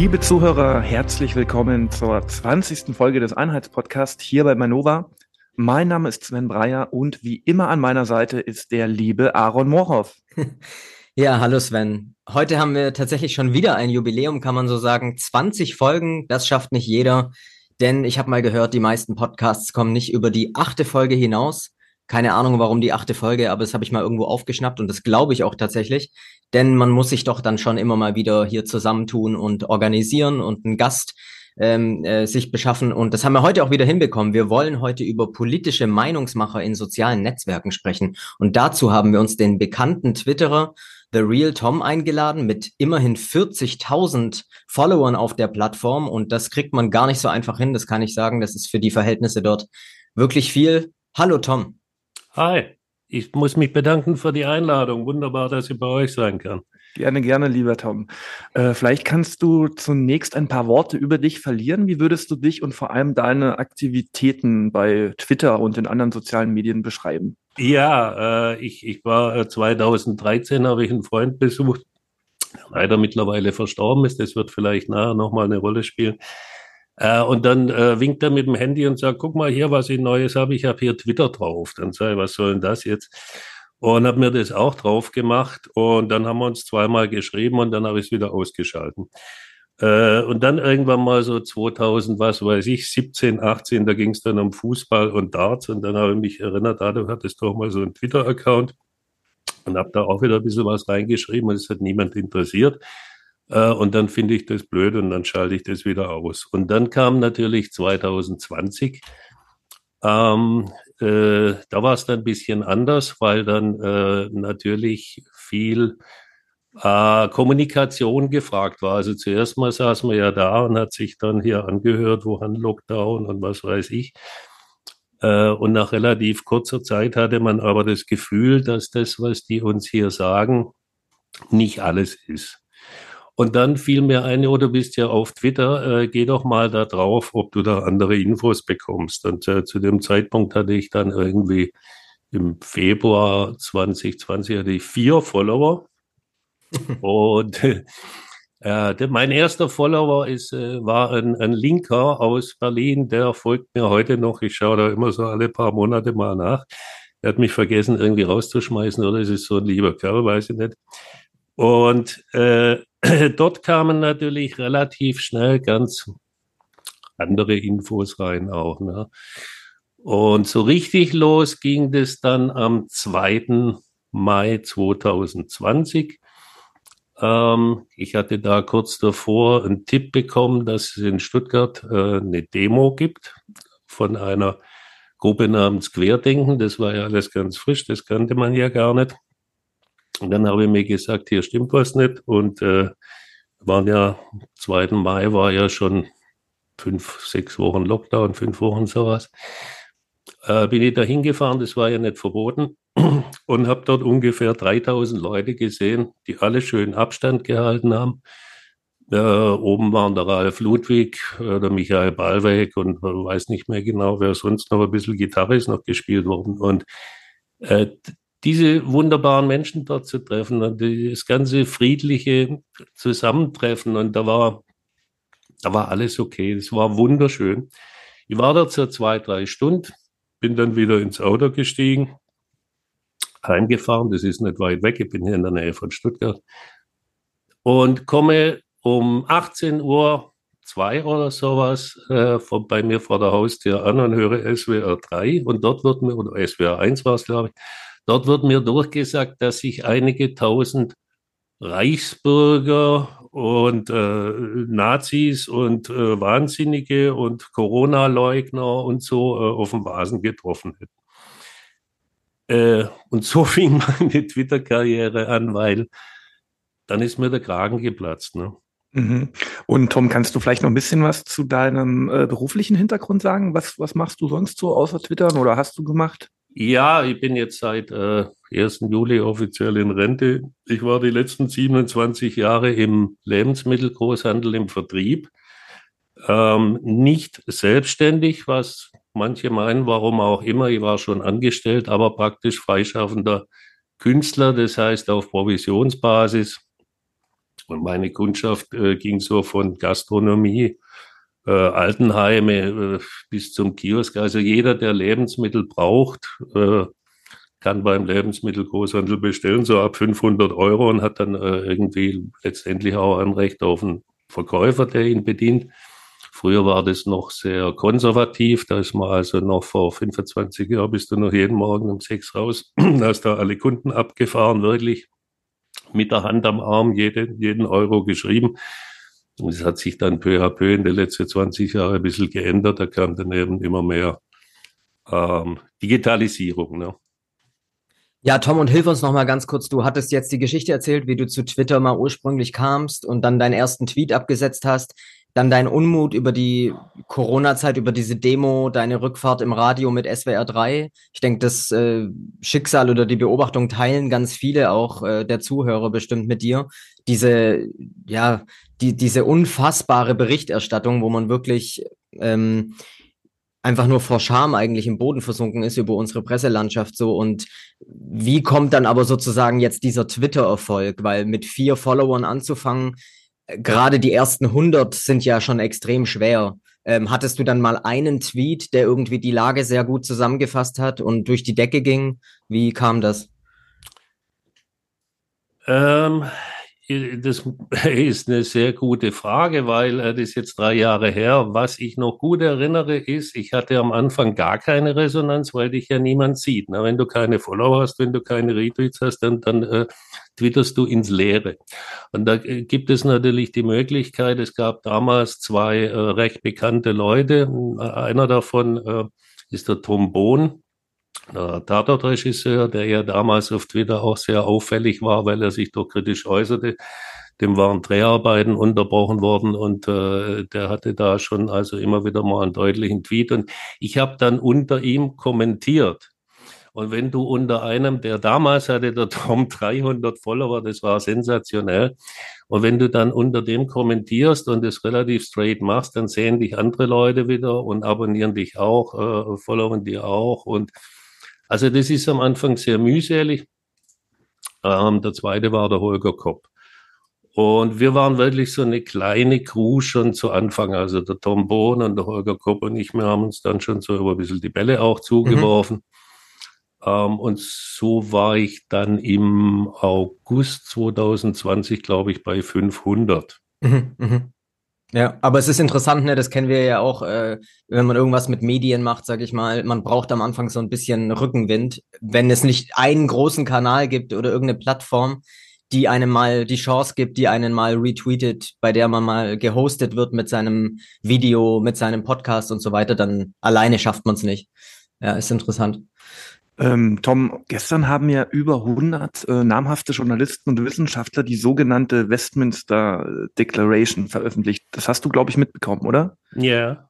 Liebe Zuhörer, herzlich willkommen zur 20. Folge des Einheitspodcasts hier bei Manova. Mein Name ist Sven Breyer und wie immer an meiner Seite ist der liebe Aaron Moorhoff. Ja, hallo Sven. Heute haben wir tatsächlich schon wieder ein Jubiläum, kann man so sagen. 20 Folgen, das schafft nicht jeder, denn ich habe mal gehört, die meisten Podcasts kommen nicht über die achte Folge hinaus. Keine Ahnung, warum die achte Folge, aber das habe ich mal irgendwo aufgeschnappt und das glaube ich auch tatsächlich. Denn man muss sich doch dann schon immer mal wieder hier zusammentun und organisieren und einen Gast ähm, äh, sich beschaffen. Und das haben wir heute auch wieder hinbekommen. Wir wollen heute über politische Meinungsmacher in sozialen Netzwerken sprechen. Und dazu haben wir uns den bekannten Twitterer The Real Tom eingeladen mit immerhin 40.000 Followern auf der Plattform. Und das kriegt man gar nicht so einfach hin. Das kann ich sagen. Das ist für die Verhältnisse dort wirklich viel. Hallo Tom. Hi. Ich muss mich bedanken für die Einladung. Wunderbar, dass ich bei euch sein kann. Gerne, gerne, lieber Tom. Äh, vielleicht kannst du zunächst ein paar Worte über dich verlieren. Wie würdest du dich und vor allem deine Aktivitäten bei Twitter und den anderen sozialen Medien beschreiben? Ja, äh, ich, ich war 2013, äh, habe ich einen Freund besucht, der leider mittlerweile verstorben ist. Das wird vielleicht nachher nochmal eine Rolle spielen. Äh, und dann äh, winkt er mit dem Handy und sagt, guck mal hier, was ich Neues habe. Ich habe hier Twitter drauf. Dann sage ich, was soll denn das jetzt? und habe mir das auch drauf gemacht und dann haben wir uns zweimal geschrieben und dann habe ich es wieder ausgeschalten. Äh, und dann irgendwann mal so 2000, was weiß ich, 17, 18, da ging es dann um Fußball und Darts und dann habe ich mich erinnert, ah, du hattest doch mal so einen Twitter-Account und habe da auch wieder ein bisschen was reingeschrieben und es hat niemand interessiert. Äh, und dann finde ich das blöd und dann schalte ich das wieder aus. Und dann kam natürlich 2020 ähm, äh, da war es dann ein bisschen anders, weil dann äh, natürlich viel äh, Kommunikation gefragt war. Also zuerst mal saß man ja da und hat sich dann hier angehört, woran Lockdown und was weiß ich. Äh, und nach relativ kurzer Zeit hatte man aber das Gefühl, dass das, was die uns hier sagen, nicht alles ist. Und dann fiel mir ein, oh, du bist ja auf Twitter, äh, geh doch mal da drauf, ob du da andere Infos bekommst. Und äh, zu dem Zeitpunkt hatte ich dann irgendwie im Februar 2020 hatte ich vier Follower. Und äh, mein erster Follower ist, äh, war ein, ein Linker aus Berlin, der folgt mir heute noch. Ich schaue da immer so alle paar Monate mal nach. Er hat mich vergessen, irgendwie rauszuschmeißen, oder es ist so ein lieber Kerl, weiß ich nicht. Und äh, dort kamen natürlich relativ schnell ganz andere Infos rein auch. Ne? Und so richtig los ging das dann am 2. Mai 2020. Ähm, ich hatte da kurz davor einen Tipp bekommen, dass es in Stuttgart äh, eine Demo gibt von einer Gruppe namens Querdenken. Das war ja alles ganz frisch, das kannte man ja gar nicht. Und dann habe ich mir gesagt, hier stimmt was nicht. Und äh, waren ja, 2. Mai war ja schon fünf, sechs Wochen Lockdown, fünf Wochen sowas. Äh, bin ich da hingefahren, das war ja nicht verboten, und habe dort ungefähr 3000 Leute gesehen, die alle schön Abstand gehalten haben. Äh, oben waren der Ralf Ludwig, äh, der Michael Ballweg und man weiß nicht mehr genau, wer sonst noch ein bisschen Gitarre ist noch gespielt worden. Und äh, diese wunderbaren Menschen dort zu treffen und das ganze friedliche Zusammentreffen und da war, da war alles okay. Es war wunderschön. Ich war dort so zwei, drei Stunden, bin dann wieder ins Auto gestiegen, heimgefahren. Das ist nicht weit weg. Ich bin hier in der Nähe von Stuttgart und komme um 18 Uhr zwei oder sowas äh, von, bei mir vor der Haustür an und höre SWR 3 und dort wird mir, oder SWR 1 war es, glaube ich, Dort wird mir durchgesagt, dass sich einige tausend Reichsbürger und äh, Nazis und äh, Wahnsinnige und Corona-Leugner und so äh, auf dem Vasen getroffen hätten. Äh, und so fing meine Twitter-Karriere an, weil dann ist mir der Kragen geplatzt. Ne? Mhm. Und Tom, kannst du vielleicht noch ein bisschen was zu deinem äh, beruflichen Hintergrund sagen? Was, was machst du sonst so außer Twittern oder hast du gemacht? Ja, ich bin jetzt seit äh, 1. Juli offiziell in Rente. Ich war die letzten 27 Jahre im Lebensmittelgroßhandel im Vertrieb. Ähm, nicht selbstständig, was manche meinen, warum auch immer. Ich war schon angestellt, aber praktisch freischaffender Künstler, das heißt auf Provisionsbasis. Und meine Kundschaft äh, ging so von Gastronomie, äh, Altenheime äh, bis zum Kiosk. Also jeder, der Lebensmittel braucht, äh, kann beim Lebensmittelgroßhandel bestellen, so ab 500 Euro und hat dann äh, irgendwie letztendlich auch ein Recht auf einen Verkäufer, der ihn bedient. Früher war das noch sehr konservativ. Da ist man also noch vor 25 Jahren bist du noch jeden Morgen um sechs raus, hast da alle Kunden abgefahren, wirklich mit der Hand am Arm jede, jeden Euro geschrieben. Und es hat sich dann peu à peu in den letzten 20 Jahren ein bisschen geändert. Da kam daneben immer mehr ähm, Digitalisierung. Ne? Ja, Tom, und hilf uns noch mal ganz kurz. Du hattest jetzt die Geschichte erzählt, wie du zu Twitter mal ursprünglich kamst und dann deinen ersten Tweet abgesetzt hast. Dann dein Unmut über die Corona-Zeit, über diese Demo, deine Rückfahrt im Radio mit SWR 3. Ich denke, das äh, Schicksal oder die Beobachtung teilen ganz viele auch äh, der Zuhörer bestimmt mit dir. Diese, ja, die, diese unfassbare Berichterstattung, wo man wirklich ähm, einfach nur vor Scham eigentlich im Boden versunken ist über unsere Presselandschaft so und wie kommt dann aber sozusagen jetzt dieser Twitter-Erfolg, weil mit vier Followern anzufangen, gerade die ersten 100 sind ja schon extrem schwer. Ähm, hattest du dann mal einen Tweet, der irgendwie die Lage sehr gut zusammengefasst hat und durch die Decke ging? Wie kam das? Ähm, das ist eine sehr gute Frage, weil äh, das ist jetzt drei Jahre her. Was ich noch gut erinnere, ist, ich hatte am Anfang gar keine Resonanz, weil dich ja niemand sieht. Na, wenn du keine Follower hast, wenn du keine Retweets hast, dann, dann äh, twitterst du ins Leere. Und da äh, gibt es natürlich die Möglichkeit, es gab damals zwei äh, recht bekannte Leute. Einer davon äh, ist der Tom Bohn, Tatortregisseur, der ja damals auf Twitter auch sehr auffällig war, weil er sich doch kritisch äußerte. Dem waren Dreharbeiten unterbrochen worden und äh, der hatte da schon also immer wieder mal einen deutlichen Tweet. Und ich habe dann unter ihm kommentiert. Und wenn du unter einem, der damals hatte der Tom 300 Follower, das war sensationell. Und wenn du dann unter dem kommentierst und es relativ straight machst, dann sehen dich andere Leute wieder und abonnieren dich auch, äh, followern dir auch und also das ist am Anfang sehr mühselig. Ähm, der zweite war der Holger Kopp. Und wir waren wirklich so eine kleine Crew schon zu Anfang. Also der Tom Bohn und der Holger Kopp und ich, wir haben uns dann schon so über ein bisschen die Bälle auch zugeworfen. Mhm. Ähm, und so war ich dann im August 2020, glaube ich, bei 500. Mhm, mh. Ja, aber es ist interessant, ne, das kennen wir ja auch, äh, wenn man irgendwas mit Medien macht, sag ich mal, man braucht am Anfang so ein bisschen Rückenwind, wenn es nicht einen großen Kanal gibt oder irgendeine Plattform, die einem mal die Chance gibt, die einen mal retweetet, bei der man mal gehostet wird mit seinem Video, mit seinem Podcast und so weiter, dann alleine schafft man es nicht. Ja, ist interessant. Ähm, Tom, gestern haben ja über 100 äh, namhafte Journalisten und Wissenschaftler die sogenannte Westminster Declaration veröffentlicht. Das hast du, glaube ich, mitbekommen, oder? Ja.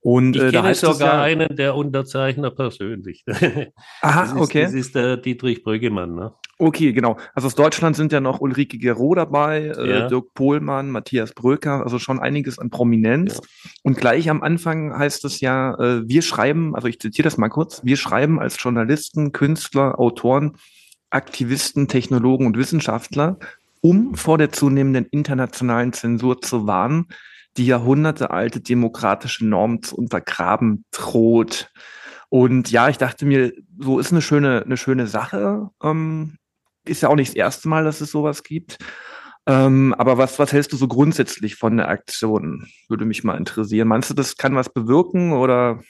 Und, ich äh, kenne sogar ja, einen der Unterzeichner persönlich. Aha, das ist, okay. Das ist der Dietrich Brüggemann. Ne? Okay, genau. Also aus Deutschland sind ja noch Ulrike Gero dabei, äh, ja. Dirk Pohlmann, Matthias Bröker, also schon einiges an Prominenz. Ja. Und gleich am Anfang heißt es ja, äh, wir schreiben, also ich zitiere das mal kurz, wir schreiben als Journalisten, Künstler, Autoren, Aktivisten, Technologen und Wissenschaftler, um vor der zunehmenden internationalen Zensur zu warnen, die jahrhundertealte demokratische Norm zu untergraben droht. Und ja, ich dachte mir, so ist eine schöne, eine schöne Sache. Ähm, ist ja auch nicht das erste Mal, dass es sowas gibt. Ähm, aber was, was hältst du so grundsätzlich von der Aktion? Würde mich mal interessieren. Meinst du, das kann was bewirken oder?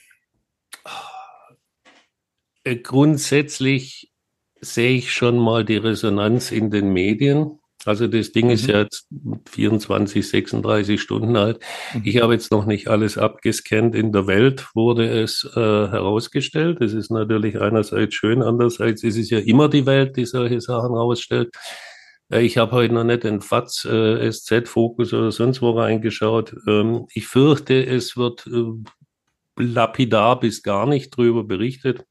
Äh, grundsätzlich sehe ich schon mal die Resonanz in den Medien. Also das Ding mhm. ist ja jetzt 24, 36 Stunden alt. Mhm. Ich habe jetzt noch nicht alles abgescannt. In der Welt wurde es äh, herausgestellt. Das ist natürlich einerseits schön, andererseits ist es ja immer die Welt, die solche Sachen herausstellt. Äh, ich habe heute noch nicht in FATS, äh, SZ, Fokus oder sonst wo reingeschaut. Ähm, ich fürchte, es wird äh, lapidar bis gar nicht drüber berichtet.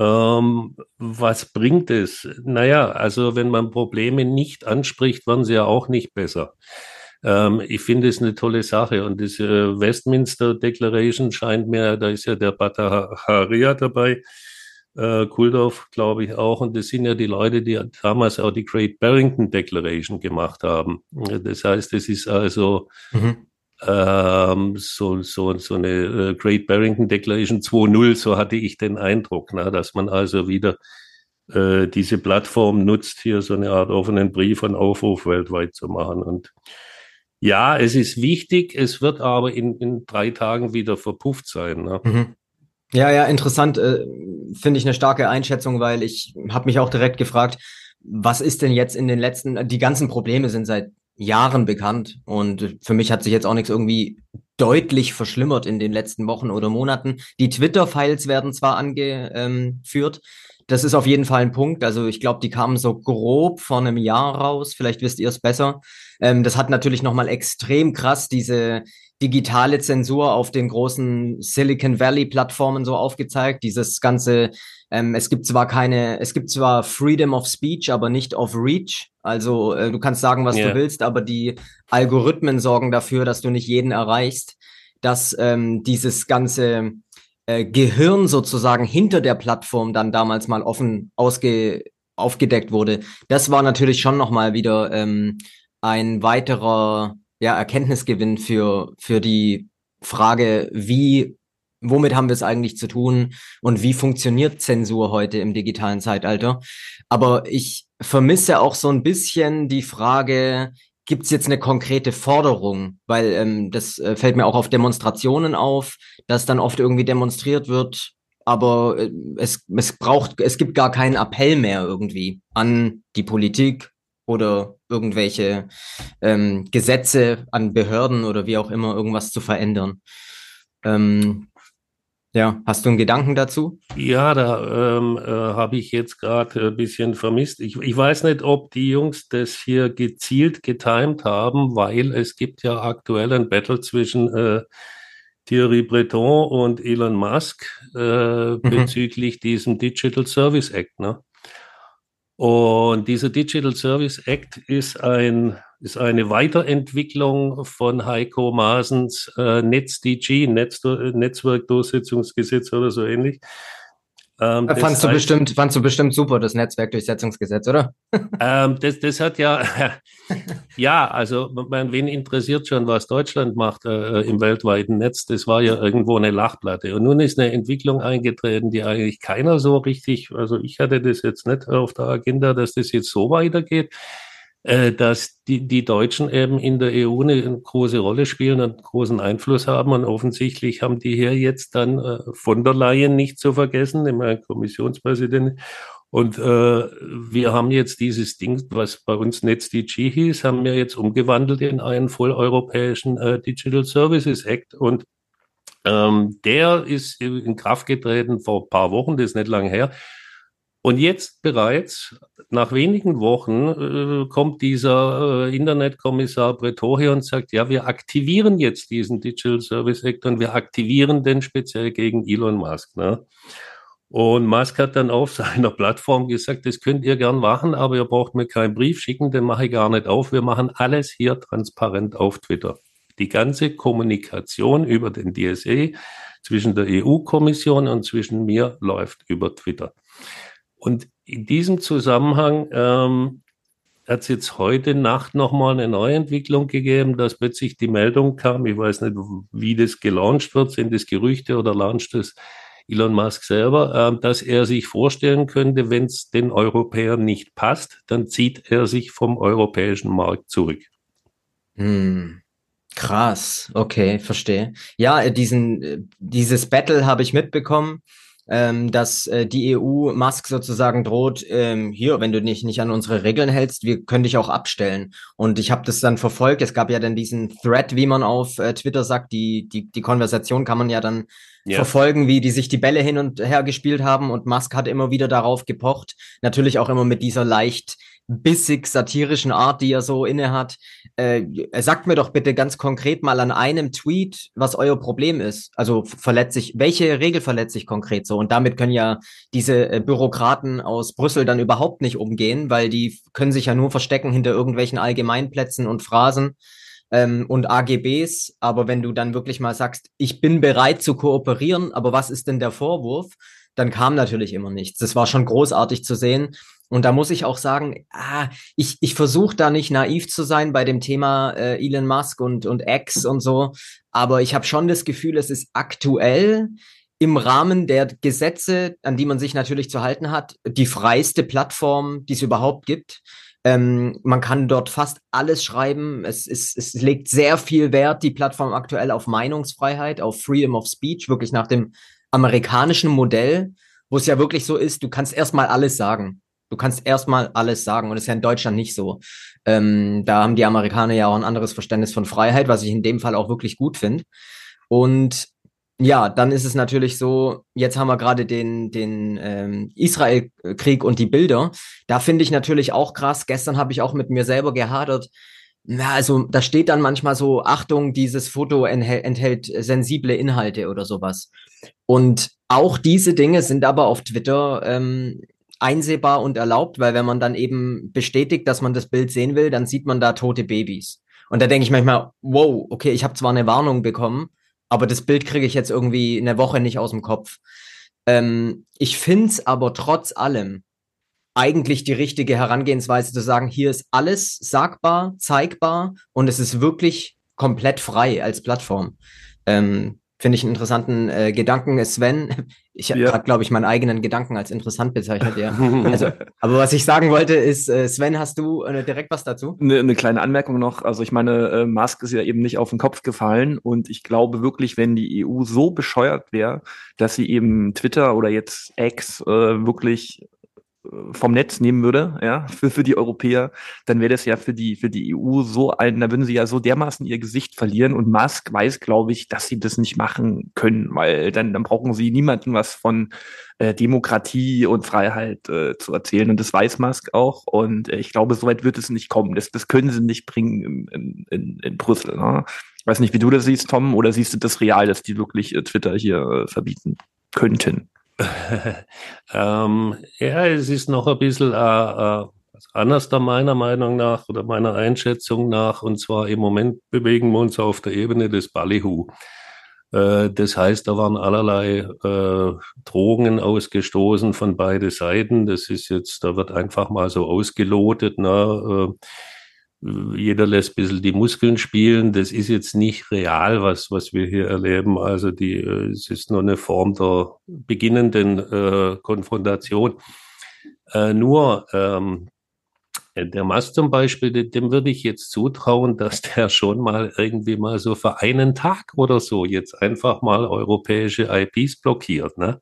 Ähm, was bringt es? Naja, also wenn man Probleme nicht anspricht, werden sie ja auch nicht besser. Ähm, ich finde es eine tolle Sache und diese Westminster Declaration scheint mir, da ist ja der Bataharia dabei, äh, Kuldorf, glaube ich, auch. Und das sind ja die Leute, die damals auch die Great Barrington Declaration gemacht haben. Das heißt, es ist also mhm. Ähm, so, so, so eine äh, Great Barrington Declaration 2.0, so hatte ich den Eindruck, ne, dass man also wieder äh, diese Plattform nutzt, hier so eine Art offenen Brief und Aufruf weltweit zu machen. Und ja, es ist wichtig, es wird aber in, in drei Tagen wieder verpufft sein. Ne? Mhm. Ja, ja, interessant. Äh, Finde ich eine starke Einschätzung, weil ich habe mich auch direkt gefragt, was ist denn jetzt in den letzten, die ganzen Probleme sind seit Jahren bekannt und für mich hat sich jetzt auch nichts irgendwie deutlich verschlimmert in den letzten Wochen oder Monaten. Die Twitter-Files werden zwar angeführt, das ist auf jeden Fall ein Punkt. Also ich glaube, die kamen so grob vor einem Jahr raus. Vielleicht wisst ihr es besser. Ähm, das hat natürlich nochmal extrem krass diese digitale Zensur auf den großen Silicon Valley Plattformen so aufgezeigt. Dieses ganze, ähm, es gibt zwar keine, es gibt zwar Freedom of Speech, aber nicht of Reach. Also äh, du kannst sagen, was yeah. du willst, aber die Algorithmen sorgen dafür, dass du nicht jeden erreichst, dass ähm, dieses ganze äh, Gehirn sozusagen hinter der Plattform dann damals mal offen ausge aufgedeckt wurde. Das war natürlich schon nochmal wieder ähm, ein weiterer ja, Erkenntnisgewinn für, für die Frage, wie, womit haben wir es eigentlich zu tun und wie funktioniert Zensur heute im digitalen Zeitalter. Aber ich vermisse auch so ein bisschen die Frage, gibt es jetzt eine konkrete Forderung? Weil ähm, das äh, fällt mir auch auf Demonstrationen auf, dass dann oft irgendwie demonstriert wird, aber äh, es, es braucht, es gibt gar keinen Appell mehr irgendwie an die Politik, oder irgendwelche ähm, Gesetze an Behörden oder wie auch immer irgendwas zu verändern. Ähm, ja, hast du einen Gedanken dazu? Ja, da ähm, äh, habe ich jetzt gerade ein bisschen vermisst. Ich, ich weiß nicht, ob die Jungs das hier gezielt getimt haben, weil es gibt ja aktuell ein Battle zwischen äh, Thierry Breton und Elon Musk äh, mhm. bezüglich diesem Digital Service Act. Ne? Und dieser Digital Service Act ist, ein, ist eine Weiterentwicklung von Heiko Maasens äh, NetzDG, Netz, Netzwerkdurchsetzungsgesetz oder so ähnlich. Ähm, fandst, du bestimmt, fandst du bestimmt super, das Netzwerkdurchsetzungsgesetz, oder? ähm, das, das hat ja, ja, also man, wen interessiert schon, was Deutschland macht äh, im weltweiten Netz? Das war ja irgendwo eine Lachplatte. Und nun ist eine Entwicklung eingetreten, die eigentlich keiner so richtig, also ich hatte das jetzt nicht auf der Agenda, dass das jetzt so weitergeht. Äh, dass die, die Deutschen eben in der EU eine große Rolle spielen und großen Einfluss haben. Und offensichtlich haben die hier jetzt dann äh, von der Leyen nicht zu vergessen, immer Kommissionspräsident. Und äh, wir haben jetzt dieses Ding, was bei uns NetzDG hieß, haben wir jetzt umgewandelt in einen volleuropäischen äh, Digital Services Act. Und ähm, der ist in Kraft getreten vor ein paar Wochen, das ist nicht lange her. Und jetzt bereits, nach wenigen Wochen, äh, kommt dieser äh, Internetkommissar Breton hier und sagt, ja, wir aktivieren jetzt diesen Digital Service Act und wir aktivieren den speziell gegen Elon Musk. Ne? Und Musk hat dann auf seiner Plattform gesagt, das könnt ihr gern machen, aber ihr braucht mir keinen Brief schicken, den mache ich gar nicht auf. Wir machen alles hier transparent auf Twitter. Die ganze Kommunikation über den DSE zwischen der EU-Kommission und zwischen mir läuft über Twitter. Und in diesem Zusammenhang ähm, hat es jetzt heute Nacht nochmal eine Neuentwicklung gegeben, dass plötzlich die Meldung kam, ich weiß nicht, wie das gelauncht wird, sind das Gerüchte oder launcht es Elon Musk selber, äh, dass er sich vorstellen könnte, wenn es den Europäern nicht passt, dann zieht er sich vom europäischen Markt zurück. Hm. Krass, okay, verstehe. Ja, diesen, äh, dieses Battle habe ich mitbekommen ähm, dass äh, die EU Musk sozusagen droht, ähm, hier, wenn du dich nicht an unsere Regeln hältst, wir können dich auch abstellen. Und ich habe das dann verfolgt. Es gab ja dann diesen Thread, wie man auf äh, Twitter sagt, die, die, die Konversation kann man ja dann ja. verfolgen, wie die sich die Bälle hin und her gespielt haben. Und Musk hat immer wieder darauf gepocht. Natürlich auch immer mit dieser leicht bissig satirischen Art, die er so inne hat. Äh, sagt mir doch bitte ganz konkret mal an einem Tweet, was euer Problem ist. Also verletzt sich, welche Regel verletzt sich konkret so? Und damit können ja diese äh, Bürokraten aus Brüssel dann überhaupt nicht umgehen, weil die können sich ja nur verstecken hinter irgendwelchen Allgemeinplätzen und Phrasen. ähm, und AGBs. Aber wenn du dann wirklich mal sagst, ich bin bereit zu kooperieren, aber was ist denn der Vorwurf? Dann kam natürlich immer nichts. Das war schon großartig zu sehen. Und da muss ich auch sagen, ah, ich, ich versuche da nicht naiv zu sein bei dem Thema äh, Elon Musk und, und X und so. Aber ich habe schon das Gefühl, es ist aktuell im Rahmen der Gesetze, an die man sich natürlich zu halten hat, die freiste Plattform, die es überhaupt gibt. Ähm, man kann dort fast alles schreiben. Es, ist, es legt sehr viel Wert, die Plattform aktuell, auf Meinungsfreiheit, auf Freedom of Speech, wirklich nach dem amerikanischen Modell, wo es ja wirklich so ist, du kannst erstmal alles sagen. Du kannst erstmal alles sagen und das ist ja in Deutschland nicht so. Ähm, da haben die Amerikaner ja auch ein anderes Verständnis von Freiheit, was ich in dem Fall auch wirklich gut finde. Und ja, dann ist es natürlich so, jetzt haben wir gerade den, den ähm, Israel-Krieg und die Bilder. Da finde ich natürlich auch krass. Gestern habe ich auch mit mir selber gehadert. Na, also da steht dann manchmal so, Achtung, dieses Foto enthält, enthält sensible Inhalte oder sowas. Und auch diese Dinge sind aber auf Twitter ähm, einsehbar und erlaubt, weil wenn man dann eben bestätigt, dass man das Bild sehen will, dann sieht man da tote Babys. Und da denke ich manchmal, wow, okay, ich habe zwar eine Warnung bekommen, aber das Bild kriege ich jetzt irgendwie eine Woche nicht aus dem Kopf. Ähm, ich finde es aber trotz allem eigentlich die richtige Herangehensweise zu sagen, hier ist alles sagbar, zeigbar und es ist wirklich komplett frei als Plattform. Ähm, Finde ich einen interessanten äh, Gedanken. Sven, ich habe ja. gerade, glaube ich, meinen eigenen Gedanken als interessant bezeichnet, ja. Also, aber was ich sagen wollte, ist, äh, Sven, hast du äh, direkt was dazu? Eine, eine kleine Anmerkung noch. Also ich meine, äh, Musk ist ja eben nicht auf den Kopf gefallen und ich glaube wirklich, wenn die EU so bescheuert wäre, dass sie eben Twitter oder jetzt X äh, wirklich vom Netz nehmen würde, ja, für, für die Europäer, dann wäre das ja für die, für die EU so ein, da würden sie ja so dermaßen ihr Gesicht verlieren und Musk weiß, glaube ich, dass sie das nicht machen können, weil dann, dann brauchen sie niemanden was von äh, Demokratie und Freiheit äh, zu erzählen und das weiß Musk auch und äh, ich glaube, soweit wird es nicht kommen. Das, das können sie nicht bringen in, in, in Brüssel. Ne? Ich weiß nicht, wie du das siehst, Tom, oder siehst du das real, dass die wirklich äh, Twitter hier äh, verbieten könnten? ähm, ja, es ist noch ein bisschen äh, äh, anders da meiner Meinung nach oder meiner Einschätzung nach. Und zwar im Moment bewegen wir uns auf der Ebene des Ballyhoo. Äh, das heißt, da waren allerlei äh, Drohungen ausgestoßen von beide Seiten. Das ist jetzt, da wird einfach mal so ausgelotet. Ne? Jeder lässt ein bisschen die Muskeln spielen. Das ist jetzt nicht real, was, was wir hier erleben. Also die, äh, es ist nur eine Form der beginnenden äh, Konfrontation. Äh, nur ähm, der Mast zum Beispiel, dem würde ich jetzt zutrauen, dass der schon mal irgendwie mal so für einen Tag oder so jetzt einfach mal europäische IPs blockiert. Ne?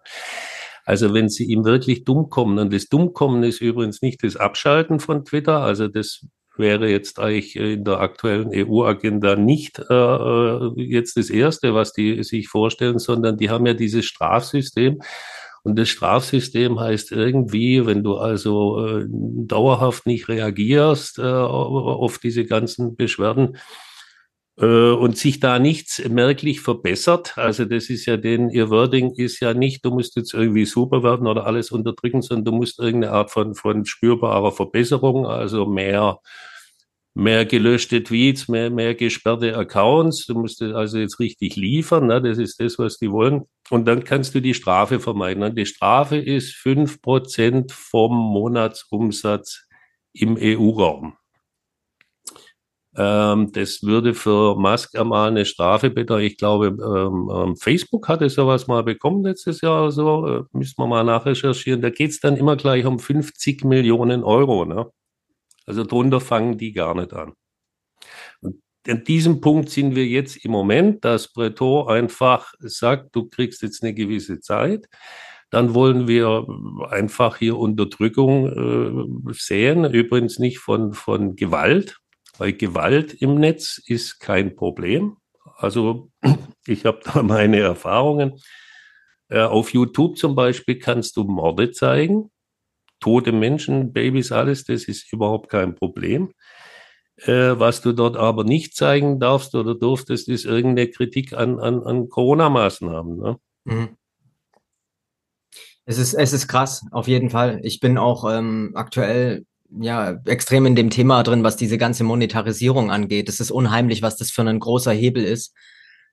Also wenn sie ihm wirklich dumm kommen, und das Dummkommen ist übrigens nicht das Abschalten von Twitter, also das wäre jetzt eigentlich in der aktuellen EU-Agenda nicht äh, äh, jetzt das Erste, was die sich vorstellen, sondern die haben ja dieses Strafsystem. Und das Strafsystem heißt irgendwie, wenn du also äh, dauerhaft nicht reagierst äh, auf diese ganzen Beschwerden, und sich da nichts merklich verbessert. Also das ist ja den, ihr Wording ist ja nicht, du musst jetzt irgendwie super werden oder alles unterdrücken, sondern du musst irgendeine Art von, von spürbarer Verbesserung, also mehr mehr gelöschte Tweets, mehr, mehr gesperrte Accounts. Du musst also jetzt richtig liefern. Ne? Das ist das, was die wollen. Und dann kannst du die Strafe vermeiden. Und die Strafe ist fünf Prozent vom Monatsumsatz im EU-Raum. Ähm, das würde für Musk einmal eine Strafe bedeuten. Ich glaube, ähm, ähm, Facebook hatte sowas mal bekommen letztes Jahr oder so. Äh, müssen wir mal nachrecherchieren. Da geht es dann immer gleich um 50 Millionen Euro. Ne? Also drunter fangen die gar nicht an. Und an diesem Punkt sind wir jetzt im Moment, dass Breton einfach sagt, du kriegst jetzt eine gewisse Zeit. Dann wollen wir einfach hier Unterdrückung äh, sehen, übrigens nicht von, von Gewalt, weil Gewalt im Netz ist kein Problem. Also ich habe da meine Erfahrungen. Äh, auf YouTube zum Beispiel kannst du Morde zeigen tote Menschen, Babys, alles, das ist überhaupt kein Problem. Äh, was du dort aber nicht zeigen darfst oder durftest, ist irgendeine Kritik an, an, an Corona-Maßnahmen. Ne? Mhm. Es ist, es ist krass, auf jeden Fall. Ich bin auch ähm, aktuell ja extrem in dem Thema drin, was diese ganze Monetarisierung angeht. Es ist unheimlich, was das für ein großer Hebel ist.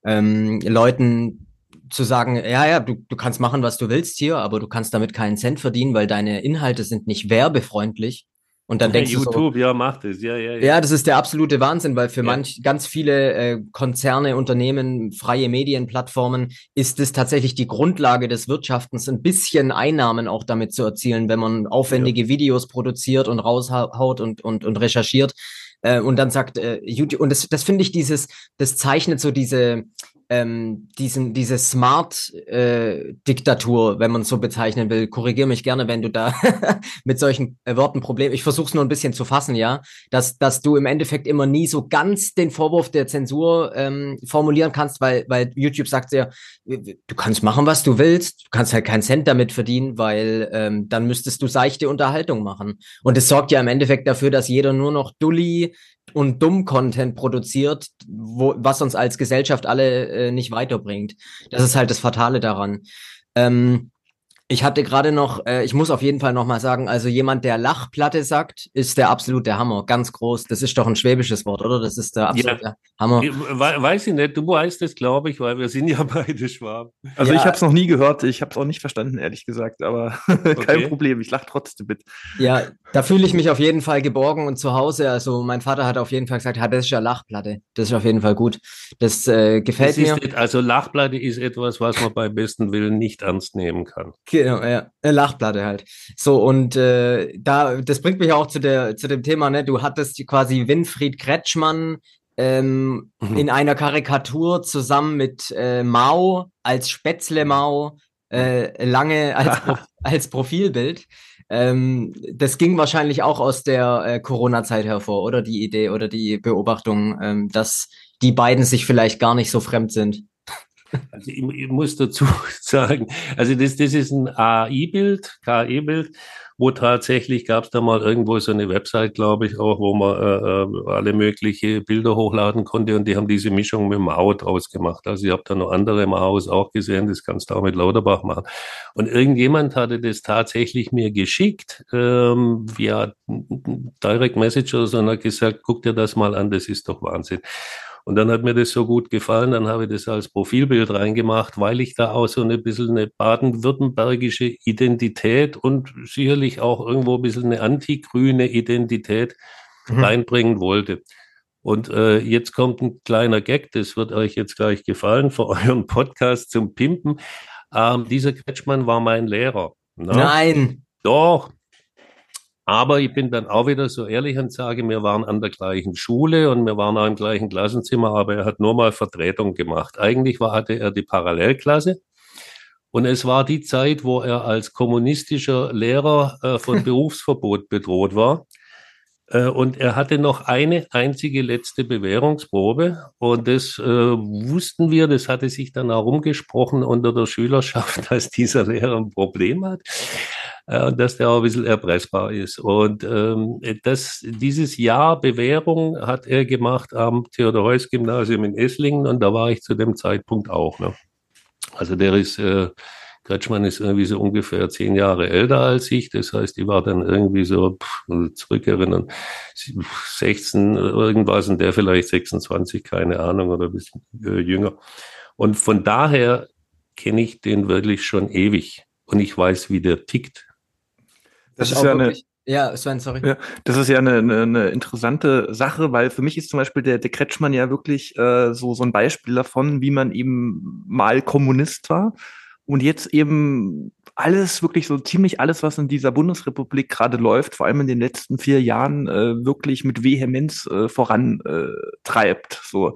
Ähm, Leuten zu sagen, ja, ja, du, du kannst machen, was du willst hier, aber du kannst damit keinen Cent verdienen, weil deine Inhalte sind nicht werbefreundlich. Und dann denkst YouTube, du YouTube, ja, macht es, ja, ja, ja. Ja, das ist der absolute Wahnsinn, weil für ja. manch ganz viele äh, Konzerne, Unternehmen, freie Medienplattformen ist es tatsächlich die Grundlage des Wirtschaftens, ein bisschen Einnahmen auch damit zu erzielen, wenn man aufwendige ja. Videos produziert und raushaut und und und recherchiert äh, und dann sagt äh, YouTube und das das finde ich dieses das zeichnet so diese ähm, diesen, diese Smart-Diktatur, äh, wenn man es so bezeichnen will. Korrigiere mich gerne, wenn du da mit solchen äh, Worten Problem. Ich versuche es nur ein bisschen zu fassen, ja, dass, dass du im Endeffekt immer nie so ganz den Vorwurf der Zensur ähm, formulieren kannst, weil, weil YouTube sagt ja, du kannst machen, was du willst, du kannst halt keinen Cent damit verdienen, weil ähm, dann müsstest du seichte Unterhaltung machen. Und es sorgt ja im Endeffekt dafür, dass jeder nur noch Dulli, und dumm Content produziert, wo, was uns als Gesellschaft alle äh, nicht weiterbringt. Das ist halt das Fatale daran. Ähm, ich hatte gerade noch, äh, ich muss auf jeden Fall noch mal sagen, also jemand, der Lachplatte sagt, ist der absolute Hammer, ganz groß. Das ist doch ein schwäbisches Wort, oder? Das ist der absolute ja. Hammer. Weiß ich nicht, du weißt es, glaube ich, weil wir sind ja beide Schwaben. Also ja. ich habe es noch nie gehört, ich habe es auch nicht verstanden, ehrlich gesagt, aber okay. kein Problem, ich lache trotzdem mit. Ja, da fühle ich mich auf jeden Fall geborgen und zu Hause. Also mein Vater hat auf jeden Fall gesagt, das ist ja Lachplatte. Das ist auf jeden Fall gut. Das äh, gefällt das mir. Ist, also Lachplatte ist etwas, was man beim besten Willen nicht ernst nehmen kann. Genau, ja. Lachplatte halt. So, und äh, da, das bringt mich auch zu, der, zu dem Thema, ne? Du hattest quasi Winfried Kretschmann ähm, mhm. in einer Karikatur zusammen mit äh, Mao als Spätzle Mao äh, lange als, als Profilbild. Ähm, das ging wahrscheinlich auch aus der äh, Corona-Zeit hervor, oder die Idee oder die Beobachtung, ähm, dass die beiden sich vielleicht gar nicht so fremd sind. Also ich, ich muss dazu sagen, also das, das ist ein AI-Bild, KI-Bild, wo tatsächlich gab es da mal irgendwo so eine Website, glaube ich, auch, wo man äh, äh, alle mögliche Bilder hochladen konnte und die haben diese Mischung mit Mao draus gemacht. Also ich habe da noch andere Maos auch gesehen, das kannst du auch mit Lauterbach machen. Und irgendjemand hatte das tatsächlich mir geschickt, ähm, via Direct Message oder so, und hat gesagt, guck dir das mal an, das ist doch Wahnsinn. Und dann hat mir das so gut gefallen, dann habe ich das als Profilbild reingemacht, weil ich da auch so ein bisschen eine baden-württembergische Identität und sicherlich auch irgendwo ein bisschen eine antigrüne Identität mhm. reinbringen wollte. Und äh, jetzt kommt ein kleiner Gag, das wird euch jetzt gleich gefallen, für euren Podcast zum Pimpen. Ähm, dieser Kretschmann war mein Lehrer. Ne? Nein. Doch, aber ich bin dann auch wieder so ehrlich und sage, wir waren an der gleichen Schule und wir waren auch im gleichen Klassenzimmer, aber er hat nur mal Vertretung gemacht. Eigentlich war, hatte er die Parallelklasse. Und es war die Zeit, wo er als kommunistischer Lehrer äh, von Berufsverbot bedroht war. Äh, und er hatte noch eine einzige letzte Bewährungsprobe. Und das äh, wussten wir, das hatte sich dann herumgesprochen unter der Schülerschaft, dass dieser Lehrer ein Problem hat äh, dass der auch ein bisschen erpressbar ist. Und ähm, das, dieses Jahr Bewährung hat er gemacht am Theodor-Heuss-Gymnasium in Esslingen und da war ich zu dem Zeitpunkt auch. Ne? Also der ist, äh, Kretschmann ist irgendwie so ungefähr zehn Jahre älter als ich. Das heißt, ich war dann irgendwie so, pff, zurückerinnern, 16 irgendwas und der vielleicht 26, keine Ahnung, oder ein bisschen äh, jünger. Und von daher kenne ich den wirklich schon ewig. Und ich weiß, wie der tickt. Das, das ist, ja eine, ja, Sven, sorry. Ja, das ist ja eine, eine, eine interessante Sache, weil für mich ist zum Beispiel der, der Kretschmann ja wirklich äh, so, so ein Beispiel davon, wie man eben mal Kommunist war und jetzt eben alles, wirklich so ziemlich alles, was in dieser Bundesrepublik gerade läuft, vor allem in den letzten vier Jahren, äh, wirklich mit Vehemenz äh, vorantreibt. So.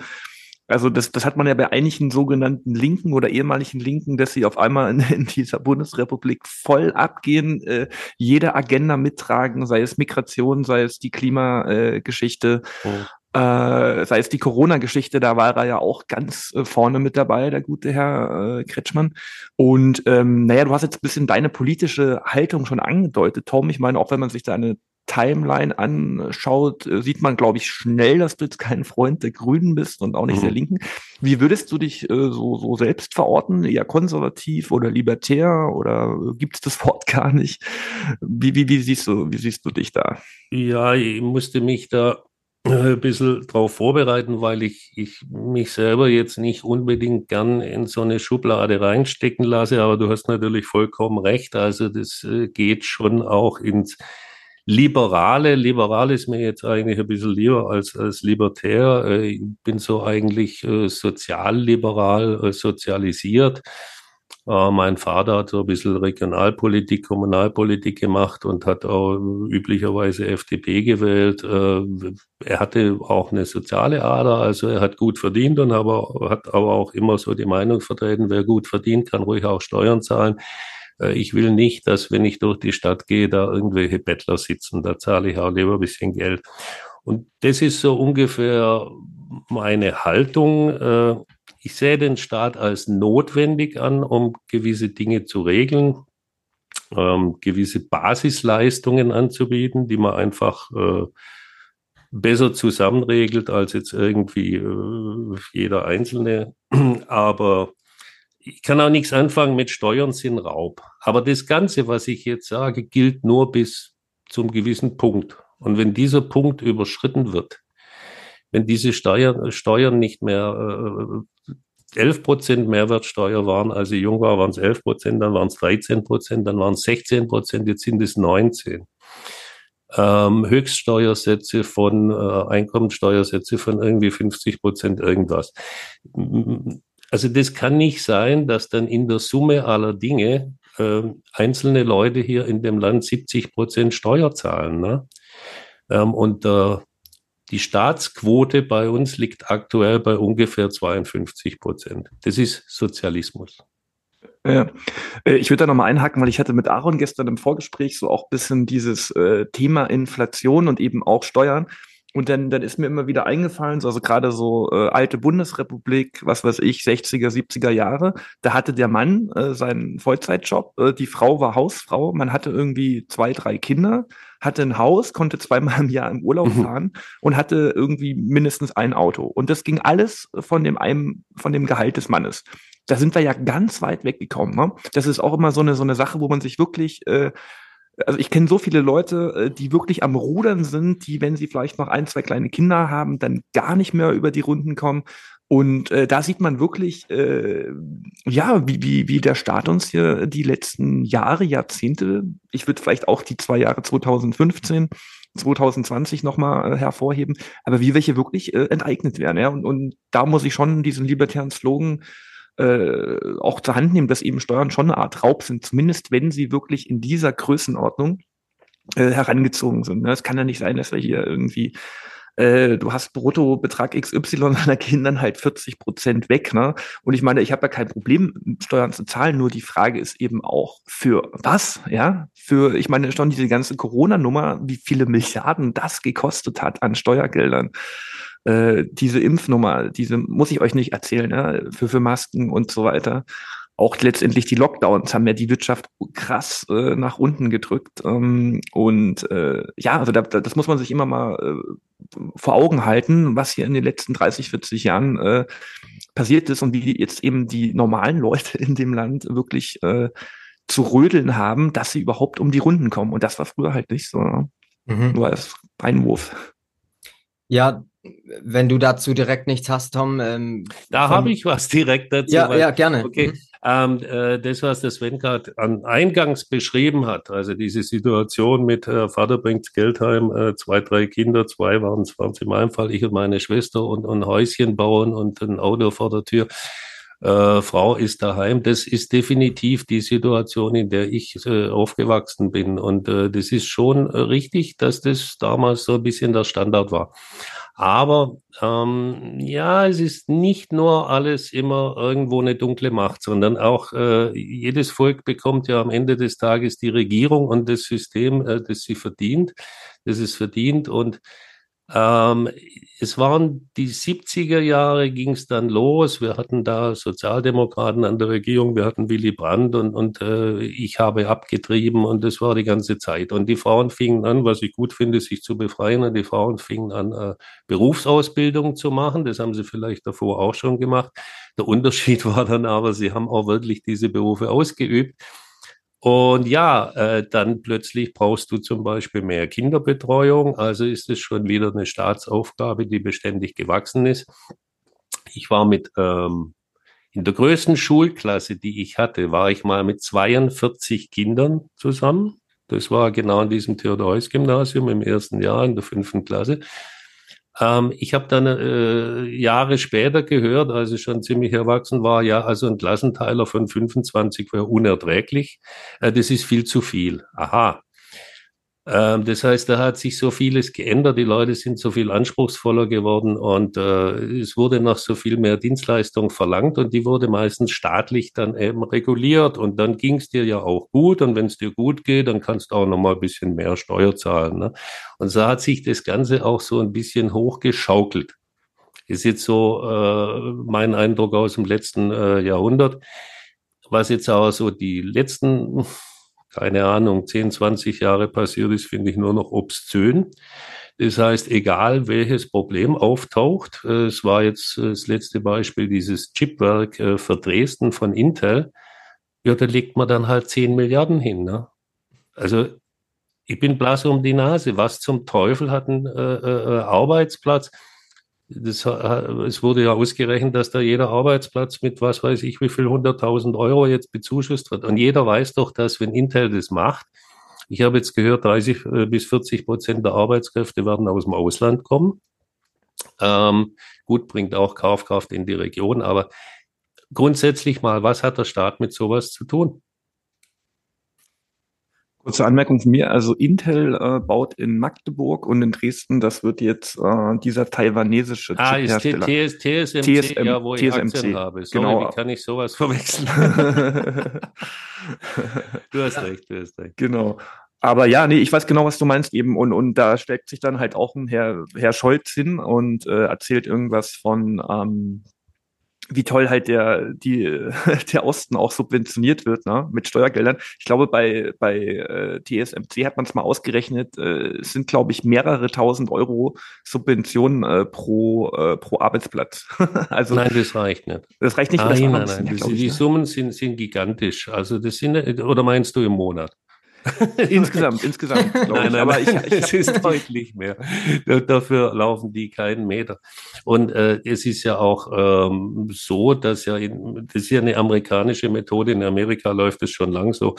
Also das, das hat man ja bei einigen sogenannten Linken oder ehemaligen Linken, dass sie auf einmal in, in dieser Bundesrepublik voll abgehen, äh, jede Agenda mittragen, sei es Migration, sei es die Klimageschichte, äh, äh, sei es die Corona-Geschichte, da war er ja auch ganz äh, vorne mit dabei, der gute Herr äh, Kretschmann. Und ähm, naja, du hast jetzt ein bisschen deine politische Haltung schon angedeutet, Tom. Ich meine, auch wenn man sich deine Timeline anschaut, äh, sieht man, glaube ich, schnell, dass du jetzt kein Freund der Grünen bist und auch nicht mhm. der Linken. Wie würdest du dich äh, so, so selbst verorten? Eher konservativ oder libertär oder gibt es das Wort gar nicht? Wie, wie, wie, siehst du, wie siehst du dich da? Ja, ich musste mich da äh, ein bisschen darauf vorbereiten, weil ich, ich mich selber jetzt nicht unbedingt gern in so eine Schublade reinstecken lasse, aber du hast natürlich vollkommen recht. Also das äh, geht schon auch ins Liberale. Liberal ist mir jetzt eigentlich ein bisschen lieber als, als libertär. Äh, ich bin so eigentlich sozialliberal sozialisiert. Äh, mein Vater hat so ein bisschen Regionalpolitik, Kommunalpolitik gemacht und hat auch üblicherweise FDP gewählt. Äh, er hatte auch eine soziale Ader, also er hat gut verdient und hat aber auch immer so die Meinung vertreten, wer gut verdient, kann ruhig auch Steuern zahlen. Äh, ich will nicht, dass wenn ich durch die Stadt gehe, da irgendwelche Bettler sitzen. Da zahle ich auch lieber ein bisschen Geld. Und das ist so ungefähr meine Haltung ich sehe den Staat als notwendig an, um gewisse Dinge zu regeln, ähm, gewisse Basisleistungen anzubieten, die man einfach äh, besser zusammenregelt als jetzt irgendwie äh, jeder Einzelne. Aber ich kann auch nichts anfangen mit Steuern sind Raub. Aber das Ganze, was ich jetzt sage, gilt nur bis zum gewissen Punkt. Und wenn dieser Punkt überschritten wird, wenn diese Steuer, Steuern nicht mehr äh, 11 Prozent Mehrwertsteuer waren, als ich jung war, waren es 11 Prozent, dann waren es 13 Prozent, dann waren es 16 Prozent, jetzt sind es 19. Ähm, Höchststeuersätze von äh, Einkommensteuersätze von irgendwie 50 Prozent irgendwas. Also das kann nicht sein, dass dann in der Summe aller Dinge äh, einzelne Leute hier in dem Land 70 Prozent Steuer zahlen. Ne? Ähm, und äh, die Staatsquote bei uns liegt aktuell bei ungefähr 52 Prozent. Das ist Sozialismus. Ja. Äh, ich würde da nochmal einhaken, weil ich hatte mit Aaron gestern im Vorgespräch so auch bisschen dieses äh, Thema Inflation und eben auch Steuern. Und dann, dann ist mir immer wieder eingefallen, so, also gerade so äh, alte Bundesrepublik, was weiß ich, 60er, 70er Jahre, da hatte der Mann äh, seinen Vollzeitjob, äh, die Frau war Hausfrau, man hatte irgendwie zwei, drei Kinder, hatte ein Haus, konnte zweimal im Jahr im Urlaub mhm. fahren und hatte irgendwie mindestens ein Auto. Und das ging alles von dem einem, von dem Gehalt des Mannes. Da sind wir ja ganz weit weggekommen. Ne? Das ist auch immer so eine, so eine Sache, wo man sich wirklich äh, also ich kenne so viele Leute, äh, die wirklich am Rudern sind, die, wenn sie vielleicht noch ein, zwei kleine Kinder haben, dann gar nicht mehr über die Runden kommen. Und äh, da sieht man wirklich, äh, ja, wie, wie, wie der Staat uns hier die letzten Jahre, Jahrzehnte, ich würde vielleicht auch die zwei Jahre 2015, 2020 nochmal äh, hervorheben, aber wie welche wirklich äh, enteignet werden. Ja? Und, und da muss ich schon diesen libertären Slogan äh, auch zur Hand nehmen, dass eben Steuern schon eine Art Raub sind, zumindest wenn sie wirklich in dieser Größenordnung äh, herangezogen sind. Ne? Es kann ja nicht sein, dass wir hier irgendwie äh, du hast Bruttobetrag XY deiner Kindern halt 40 Prozent weg. Ne? Und ich meine, ich habe ja kein Problem, Steuern zu zahlen, nur die Frage ist eben auch, für was? Ja, für, ich meine, schon diese ganze Corona-Nummer, wie viele Milliarden das gekostet hat an Steuergeldern äh, diese Impfnummer, diese muss ich euch nicht erzählen, ja, für, für Masken und so weiter. Auch letztendlich die Lockdowns haben ja die Wirtschaft krass äh, nach unten gedrückt. Ähm, und äh, ja, also da, das muss man sich immer mal äh, vor Augen halten, was hier in den letzten 30, 40 Jahren äh, passiert ist und wie jetzt eben die normalen Leute in dem Land wirklich zu rödeln haben, dass sie überhaupt um die Runden kommen. Und das war früher halt nicht so. Mhm. Nur als Einwurf. Ja, wenn du dazu direkt nichts hast, Tom. Ähm, da habe ich was direkt dazu. Ja, weil, ja gerne. Okay. Mhm. Ähm, äh, das, was der Sven gerade an Eingangs beschrieben hat, also diese Situation mit äh, Vater bringt Geld heim, äh, zwei, drei Kinder, zwei waren es waren in meinem Fall, ich und meine Schwester und, und Häuschen bauen und ein Auto vor der Tür. Äh, Frau ist daheim. Das ist definitiv die Situation, in der ich äh, aufgewachsen bin. Und äh, das ist schon richtig, dass das damals so ein bisschen der Standard war. Aber ähm, ja, es ist nicht nur alles immer irgendwo eine dunkle Macht, sondern auch äh, jedes Volk bekommt ja am Ende des Tages die Regierung und das System, äh, das sie verdient, das es verdient. Und Ähm, es waren die 70er Jahre, ging es dann los. Wir hatten da Sozialdemokraten an der Regierung, wir hatten Willy Brandt und, und äh, ich habe abgetrieben und das war die ganze Zeit. Und die Frauen fingen an, was ich gut finde, sich zu befreien. Und die Frauen fingen an, äh, Berufsausbildung zu machen. Das haben sie vielleicht davor auch schon gemacht. Der Unterschied war dann aber, sie haben auch wirklich diese Berufe ausgeübt. Und ja, äh, dann plötzlich brauchst du zum Beispiel mehr Kinderbetreuung. Also ist es schon wieder eine Staatsaufgabe, die beständig gewachsen ist. Ich war mit ähm, in der größten Schulklasse, die ich hatte, war ich mal mit 42 Kindern zusammen. Das war genau in diesem Theodor-Heuss-Gymnasium im ersten Jahr in der fünften Klasse. Ähm, ich habe dann äh, Jahre später gehört, als ich schon ziemlich erwachsen war, ja, also ein Klassenteiler von 25 wäre unerträglich. Äh, das ist viel zu viel. Aha. Ähm, das heißt, da hat sich so vieles geändert. Die Leute sind so viel anspruchsvoller geworden und äh, es wurde noch so viel mehr Dienstleistung verlangt und die wurde meistens staatlich dann eben reguliert und dann ging es dir ja auch gut und wenn es dir gut geht, dann kannst du auch noch mal ein bisschen mehr Steuer zahlen. Ne? Und so hat sich das Ganze auch so ein bisschen hochgeschaukelt. Ist jetzt so äh, mein Eindruck aus dem letzten äh, Jahrhundert. Was jetzt aber so die letzten keine Ahnung, 10, 20 Jahre passiert ist, finde ich nur noch obszön. Das heißt, egal welches Problem auftaucht, äh, es war jetzt äh, das letzte Beispiel dieses Chipwerk äh, für Dresden von Intel, ja, da legt man dann halt 10 Milliarden hin. Ne? Also ich bin blass um die Nase. Was zum Teufel hat ein äh, Arbeitsplatz? Das, es wurde ja ausgerechnet, dass da jeder Arbeitsplatz mit was weiß ich wie viel 100.000 Euro jetzt bezuschusst wird. Und jeder weiß doch, dass wenn Intel das macht, ich habe jetzt gehört, 30 äh, bis 40 Prozent der Arbeitskräfte werden aus dem Ausland kommen. Ähm, gut, bringt auch Kaufkraft in die Region, aber grundsätzlich mal, was hat der Staat mit sowas zu tun? Kurze Anmerkung von mir, also Intel äh, baut in Magdeburg und in Dresden, das wird jetzt äh, dieser taiwanesische Ah, ist TS, TSMC, TSM, ja, wo ich TSMC. Aktien habe. Sorry, genau. wie kann ich sowas verwechseln? du hast recht, du hast recht. Genau. Aber ja, nee, ich weiß genau, was du meinst eben. Und, und da steckt sich dann halt auch ein Herr, Herr Scholz hin und äh, erzählt irgendwas von ähm, wie toll halt der, die, der Osten auch subventioniert wird, ne, mit Steuergeldern. Ich glaube, bei, bei äh, TSMC hat man es mal ausgerechnet, äh, es sind, glaube ich, mehrere tausend Euro Subventionen äh, pro, äh, pro Arbeitsplatz. also, nein, das reicht nicht. Das reicht nicht. Nein, nein, nein. Ja, die, ich, die ne? Summen sind, sind gigantisch. Also das sind, oder meinst du im Monat? insgesamt, insgesamt. Nein, nein, aber ich, ich es ist deutlich mehr. Dafür laufen die keinen Meter. Und äh, es ist ja auch ähm, so, dass ja, in, das ist ja eine amerikanische Methode. In Amerika läuft es schon lang so.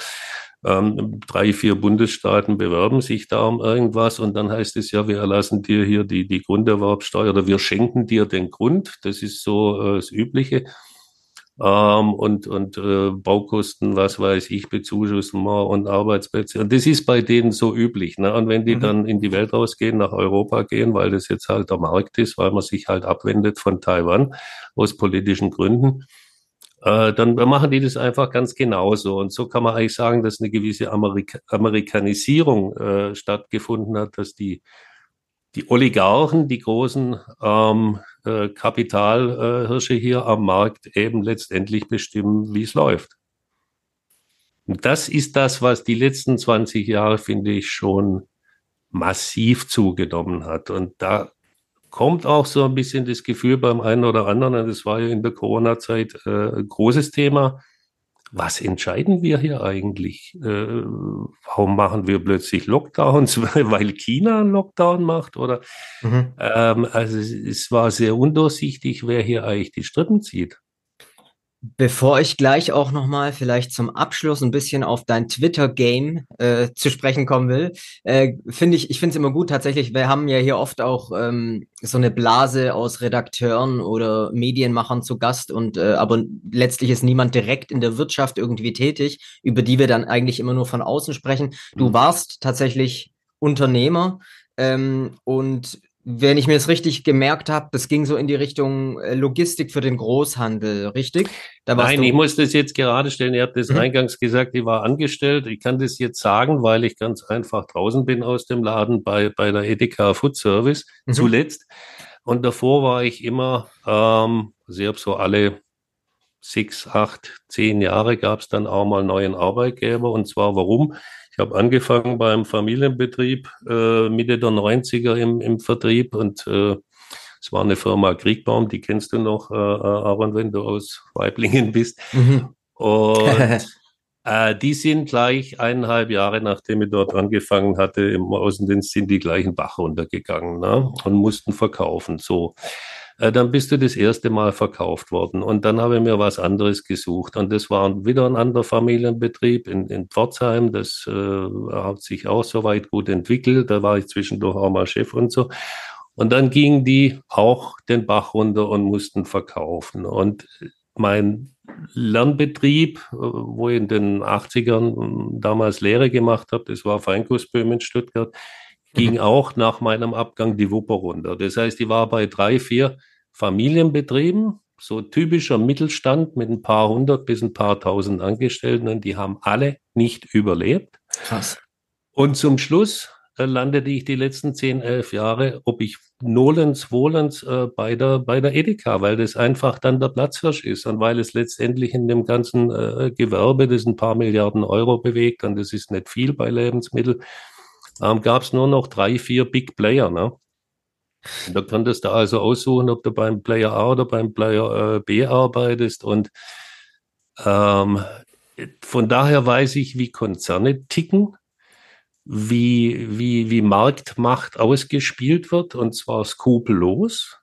Ähm, drei, vier Bundesstaaten bewerben sich da um irgendwas und dann heißt es ja, wir erlassen dir hier die, die Grunderwerbsteuer oder wir schenken dir den Grund. Das ist so äh, das Übliche ähm, und, und äh, Baukosten, was weiß ich, bezuschussen wir und Arbeitsplätze. Und das ist bei denen so üblich. Ne? Und wenn die mhm. dann in die Welt rausgehen, nach Europa gehen, weil das jetzt halt der Markt ist, weil man sich halt abwendet von Taiwan aus politischen Gründen, äh, dann machen die das einfach ganz genauso. Und so kann man eigentlich sagen, dass eine gewisse Amerika Amerikanisierung äh, stattgefunden hat, dass die die Oligarchen, die großen ähm, äh, Kapitalhirsche hier am Markt eben letztendlich bestimmen, wie es läuft. Und das ist das, was die letzten 20 Jahre, finde ich, schon massiv zugenommen hat. Und da kommt auch so ein bisschen das Gefühl beim einen oder anderen, das war ja in der Corona-Zeit äh, ein großes Thema, was entscheiden wir hier eigentlich? Äh, warum machen wir plötzlich Lockdowns, weil China einen Lockdown macht? Oder mhm. ähm, also es war sehr undurchsichtig, wer hier eigentlich die Strippen zieht. Bevor ich gleich auch nochmal vielleicht zum Abschluss ein bisschen auf dein Twitter-Game äh, zu sprechen kommen will, äh, finde ich, ich finde es immer gut tatsächlich, wir haben ja hier oft auch ähm, so eine Blase aus Redakteuren oder Medienmachern zu Gast und äh, aber letztlich ist niemand direkt in der Wirtschaft irgendwie tätig, über die wir dann eigentlich immer nur von außen sprechen. Du mhm. warst tatsächlich Unternehmer ähm, und wenn ich mir das richtig gemerkt habe, das ging so in die Richtung äh, Logistik für den Großhandel, richtig? Nein, ich muss das jetzt gerade stellen. Ihr habt das mhm. eingangs gesagt, ich war angestellt. Ich kann das jetzt sagen, weil ich ganz einfach draußen bin aus dem Laden bei, bei der Edeka Food Service mhm. zuletzt. Und davor war ich immer, ähm, also ich habe so alle sechs, acht, zehn Jahre gab es dann auch mal neuen Arbeitgeber. Und zwar warum? Ich habe angefangen beim Familienbetrieb äh, Mitte der 90er im, im Vertrieb und äh, es war eine Firma Kriegbaum, die kennst du noch, äh, Aaron, wenn du aus Weiblingen bist. Mhm. Und äh, die sind gleich eineinhalb Jahre, nachdem ich dort angefangen hatte, im Außendienst, sind die gleichen Bach runtergegangen ne? und mussten verkaufen. So. Äh, dann bist du das erste Mal verkauft worden. Und dann habe ich mir was anderes gesucht. Und das war wieder ein anderer Familienbetrieb in, in Pforzheim. Das äh, hat sich auch soweit gut entwickelt. Da war ich zwischendurch auch mal Chef und so. Und dann gingen die auch den Bach runter und mussten verkaufen. Und mein Lernbetrieb, äh, wo ich in den 80ern hm, damals Lehre gemacht habe, das war Feinkussböhm in Stuttgart, ging auch nach meinem Abgang die Wupper runter. Das heißt, ich war bei drei, vier Familienbetrieben, so typischer Mittelstand mit ein paar hundert bis ein paar tausend Angestellten und die haben alle nicht überlebt. Krass. Und zum Schluss äh, landete ich die letzten zehn, elf Jahre, ob ich nolens, wohlens äh, bei, der, bei der Edeka, weil das einfach dann der Platzhirsch ist und weil es letztendlich in dem ganzen äh, Gewerbe, das ein paar Milliarden Euro bewegt und das ist nicht viel bei Lebensmitteln, ähm, gab es nur noch drei, vier Big Player. Ne? Und da konntest du also aussuchen, ob du beim Player A oder beim Player äh, B arbeitest. Und ähm, von daher weiß ich, wie Konzerne ticken, wie, wie, wie Marktmacht ausgespielt wird, und zwar skrupellos.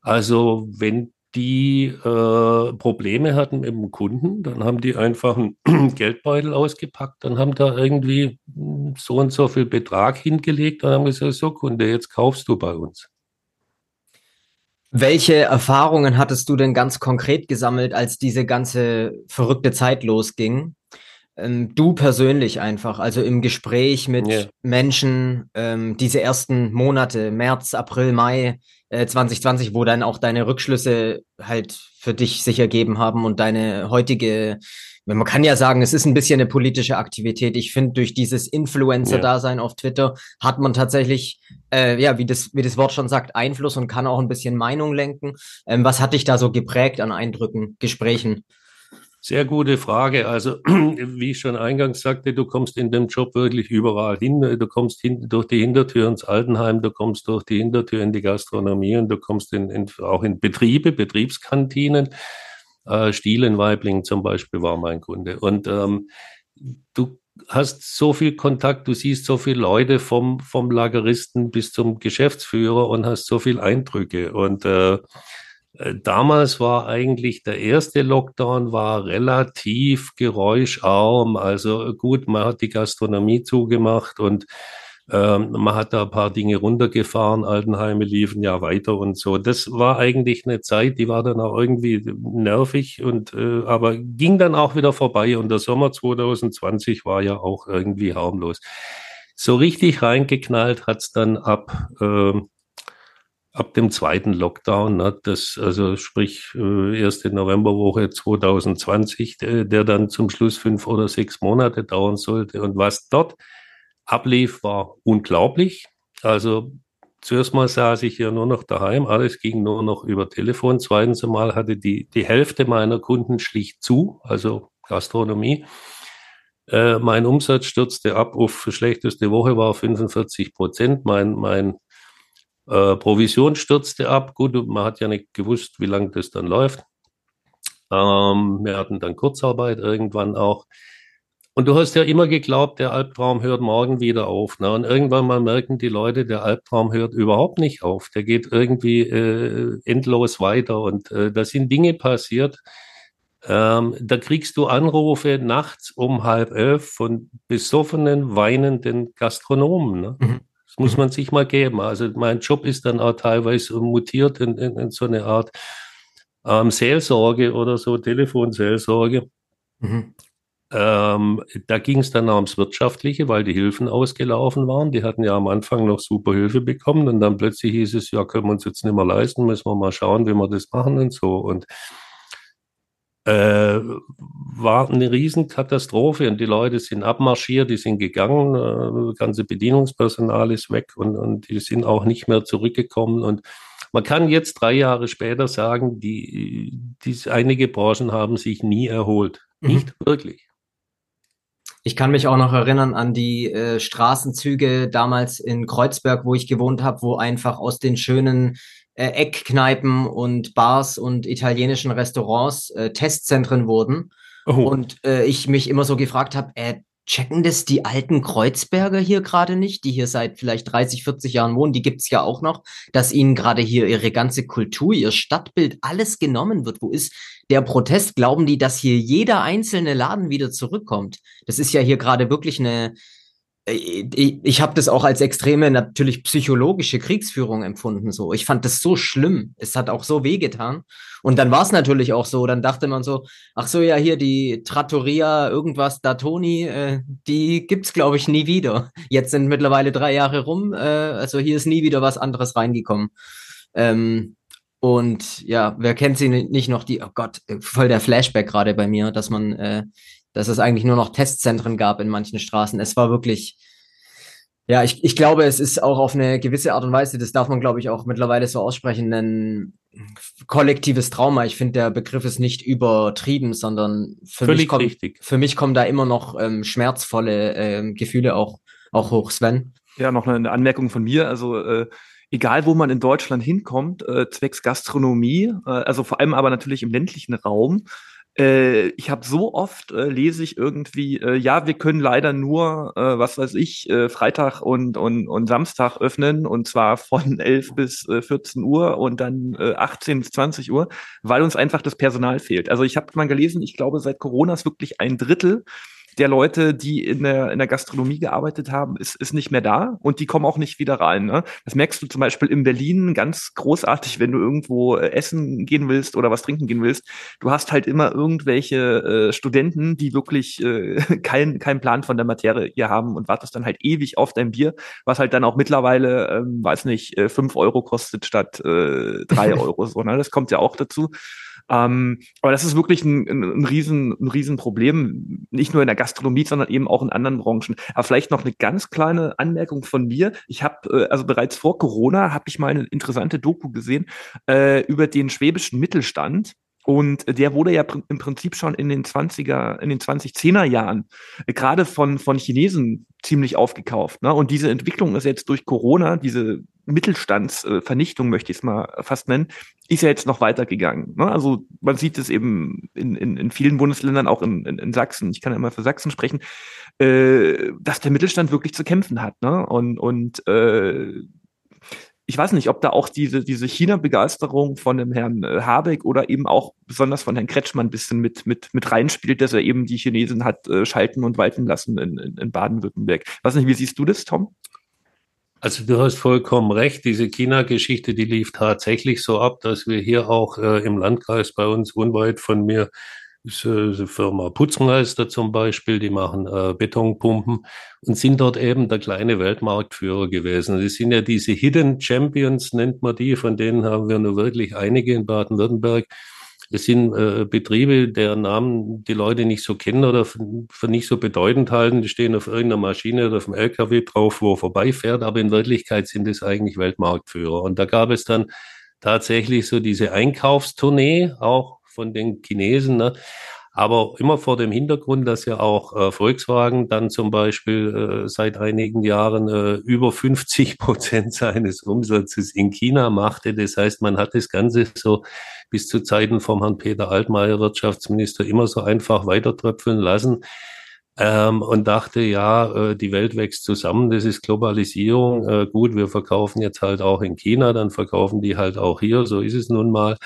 Also wenn die äh, Probleme hatten mit dem Kunden, dann haben die einfach einen Geldbeutel ausgepackt, dann haben da irgendwie hm, so und so viel Betrag hingelegt und haben gesagt, so Kunde, jetzt kaufst du bei uns. Welche Erfahrungen hattest du denn ganz konkret gesammelt, als diese ganze verrückte Zeit losging? Ähm, du persönlich einfach, also im Gespräch mit yeah. Menschen, ähm, diese ersten Monate, März, April, Mai, 2020, äh, wo dann auch deine Rückschlüsse halt für dich sich ergeben haben und deine heutige, man kann ja sagen, es ist ein bisschen eine politische Aktivität. Ich finde, durch dieses Influencer-Dasein ja. auf Twitter hat man tatsächlich, äh, ja, wie das, wie das Wort schon sagt, Einfluss und kann auch ein bisschen Meinung lenken. Ähm, was hat dich da so geprägt an Eindrücken, Gesprächen? Sehr gute Frage. Also, wie ich schon eingangs sagte, du kommst in dem Job wirklich überall hin. Du kommst hin, durch die Hintertür ins Altenheim, du kommst durch die Hintertür in die Gastronomie und du kommst in, in, auch in Betriebe, Betriebskantinen. Äh, Stiel zum Beispiel war mein Kunde. Und ähm, du hast so viel Kontakt, du siehst so viele Leute vom, vom Lageristen bis zum Geschäftsführer und hast so viel Eindrücke. Und äh, damals war eigentlich der erste Lockdown war relativ geräuscharm. Also gut, man hat die Gastronomie zugemacht und ähm, man hat da ein paar Dinge runtergefahren. Altenheime liefen ja weiter und so. Das war eigentlich eine Zeit, die war dann auch irgendwie nervig und äh, aber ging dann auch wieder vorbei. Und der Sommer 2020 war ja auch irgendwie harmlos. So richtig reingeknallt hat's dann ab äh, ab dem zweiten Lockdown, ne, das, also sprich äh, erste Novemberwoche 2020, der, der dann zum Schluss fünf oder sechs Monate dauern sollte. Und was dort ablief, war unglaublich. Also zuerst mal saß ich ja nur noch daheim, alles ging nur noch über Telefon. Zweitens einmal hatte die, die Hälfte meiner Kunden schlicht zu, also Gastronomie. Äh, mein Umsatz stürzte ab auf schlechteste Woche war 45 Prozent. Mein, mein äh, Provision stürzte ab. Gut, man hat ja nicht gewusst, wie lange das dann läuft. Ähm, wir hatten dann Kurzarbeit irgendwann auch. Und du hast ja immer geglaubt, der Albtraum hört morgen wieder auf. Ne? Und irgendwann mal merken die Leute, der Albtraum hört überhaupt nicht auf. Der geht irgendwie äh, endlos weiter. Und äh, da sind Dinge passiert. Ähm, da kriegst du Anrufe nachts um halb elf von besoffenen, weinenden Gastronomen. Ne? Mhm. Das muss man sich mal geben. Also mein Job ist dann auch teilweise mutiert in, in, in so eine Art ähm, Seelsorge oder so, Telefonseelsorge. Mhm. ähm, da ging es dann ums Wirtschaftliche, weil die Hilfen ausgelaufen waren. Die hatten ja am Anfang noch super Hilfe bekommen und dann plötzlich hieß es, ja, können wir uns jetzt nicht mehr leisten, müssen wir mal schauen, wie wir das machen und so. Und äh, war eine Riesenkatastrophe und die Leute sind abmarschiert, die sind gegangen, äh, das ganze Bedienungspersonal ist weg und, und die sind auch nicht mehr zurückgekommen und man kann jetzt drei Jahre später sagen, die, die einige Branchen haben sich nie erholt. Mhm. Nicht wirklich. Ich kann mich auch noch erinnern an die äh, Straßenzüge damals in Kreuzberg, wo ich gewohnt habe, wo einfach aus den schönen äh, Eckkneipen und Bars und italienischen Restaurants äh, Testzentren wurden. Oh. Und äh, ich mich immer so gefragt habe, äh, checken das die alten Kreuzberger hier gerade nicht, die hier seit vielleicht 30, 40 Jahren wohnen, die gibt's ja auch noch, dass ihnen gerade hier ihre ganze Kultur, ihr Stadtbild, alles genommen wird. Wo ist der Protest? Glauben die, dass hier jeder einzelne Laden wieder zurückkommt? Das ist ja hier gerade wirklich eine, ich, ich habe das auch als extreme, natürlich psychologische Kriegsführung empfunden. So, ich fand das so schlimm. Es hat auch so wehgetan. Und dann war es natürlich auch so. Dann dachte man so, ach so, ja hier die Trattoria irgendwas Datoni, äh, die gibt's glaube ich nie wieder. Jetzt sind mittlerweile drei Jahre rum. Äh, also hier ist nie wieder was anderes reingekommen. Ähm, und ja, wer kennt sie nicht noch? Die, oh Gott, voll der Flashback gerade bei mir, dass man äh, dass es eigentlich nur noch Testzentren gab in manchen Straßen. Es war wirklich, ja, ich, ich glaube, es ist auch auf eine gewisse Art und Weise, das darf man, glaube ich, auch mittlerweile so aussprechen, ein kollektives Trauma. Ich finde, der Begriff ist nicht übertrieben, sondern für, mich, kommt, richtig. für mich kommen da immer noch ähm, schmerzvolle ähm, Gefühle auch, auch hoch, Sven. Ja, noch eine Anmerkung von mir. Also äh, egal wo man in Deutschland hinkommt, äh, zwecks Gastronomie, äh, also vor allem aber natürlich im ländlichen Raum, äh, ich habe so oft äh, lese ich irgendwie, äh, ja, wir können leider nur, äh, was weiß ich, äh, Freitag und, und, und Samstag öffnen und zwar von 11 bis äh, 14 Uhr und dann äh, 18 bis 20 Uhr, weil uns einfach das Personal fehlt. Also ich habe mal gelesen, ich glaube, seit Corona ist wirklich ein Drittel der Leute, die in der, in der Gastronomie gearbeitet haben, ist, ist nicht mehr da und die kommen auch nicht wieder rein. Ne? Das merkst du zum Beispiel in Berlin ganz großartig, wenn du irgendwo äh, essen gehen willst oder was trinken gehen willst. Du hast halt immer irgendwelche äh, Studenten, die wirklich äh, keinen keinen Plan von der Materie hier haben und wartest dann halt ewig auf dein Bier, was halt dann auch mittlerweile, ähm, weiß nicht, äh, fünf Euro kostet statt äh, drei Euro. So, ne? Das kommt ja auch dazu. Ähm, aber das ist wirklich ein, ein, ein, riesen, ein Riesenproblem, nicht nur in der Gastronomie, sondern eben auch in anderen Branchen. Aber vielleicht noch eine ganz kleine Anmerkung von mir. Ich habe, äh, also bereits vor Corona, habe ich mal eine interessante Doku gesehen äh, über den schwäbischen Mittelstand. Und der wurde ja im Prinzip schon in den 20er, in den 2010er Jahren äh, gerade von, von Chinesen ziemlich aufgekauft. Ne? Und diese Entwicklung ist jetzt durch Corona, diese Mittelstandsvernichtung, möchte ich es mal fast nennen, ist ja jetzt noch weitergegangen. Ne? Also man sieht es eben in, in, in vielen Bundesländern, auch in, in, in Sachsen, ich kann ja immer für Sachsen sprechen, äh, dass der Mittelstand wirklich zu kämpfen hat. Ne? Und, und äh, ich weiß nicht, ob da auch diese, diese China-Begeisterung von dem Herrn äh, Habeck oder eben auch besonders von Herrn Kretschmann ein bisschen mit, mit, mit reinspielt, dass er eben die Chinesen hat äh, schalten und walten lassen in, in, in Baden-Württemberg. Weiß nicht, wie siehst du das, Tom? Also du hast vollkommen recht. Diese China-Geschichte, die lief tatsächlich so ab, dass wir hier auch äh, im Landkreis bei uns unweit von mir ist äh, Firma Putzmeister zum Beispiel, die machen äh, Betonpumpen und sind dort eben der kleine Weltmarktführer gewesen. Das sind ja diese Hidden Champions, nennt man die, von denen haben wir nur wirklich einige in Baden-Württemberg. Es sind äh, Betriebe, deren Namen die Leute nicht so kennen oder für, nicht so bedeutend halten. Die stehen auf irgendeiner Maschine oder auf dem LKW drauf, wo er vorbeifährt, aber in Wirklichkeit sind es eigentlich Weltmarktführer. Und da gab es dann tatsächlich so diese Einkaufstournee, auch von den Chinesen. Ne? Aber immer vor dem Hintergrund, dass ja auch äh, Volkswagen dann zum Beispiel äh, seit einigen Jahren äh, über 50 Prozent seines Umsatzes in China machte. Das heißt, man hat das Ganze so bis zu Zeiten vom Herrn Peter Altmaier, Wirtschaftsminister, immer so einfach weitertröpfeln lassen. Ähm, und dachte, ja, äh, die Welt wächst zusammen, das ist Globalisierung. Äh, gut, wir verkaufen jetzt halt auch in China, dann verkaufen die halt auch hier, so ist es nun mal.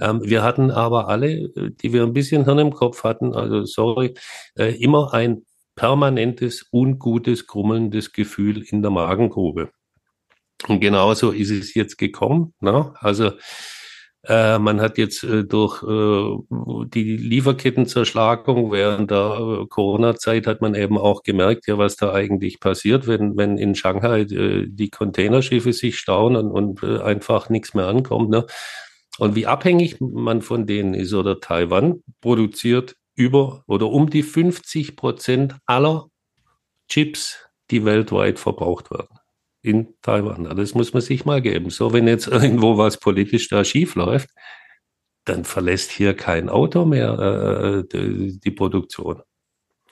Ähm, wir hatten aber alle, äh, die wir ein bisschen Hirn im Kopf hatten, also sorry, äh, immer ein permanentes, ungutes, grummelndes Gefühl in der Magengrube. Und genauso ist es jetzt gekommen. Ne? Also Äh, man hat jetzt äh, durch äh, die Lieferkettenzerschlagung während der äh, Corona-Zeit hat man eben auch gemerkt, ja, was da eigentlich passiert, wenn, wenn in Shanghai äh, die Containerschiffe sich stauen und, und einfach nichts mehr ankommt. Ne? Und wie abhängig man von denen ist oder Taiwan produziert über oder um die 50 Prozent aller Chips, die weltweit verbraucht werden in Taiwan. Das muss man sich mal geben. So, wenn jetzt irgendwo was politisch da schief läuft, dann verlässt hier kein Auto mehr äh, die, die, Produktion.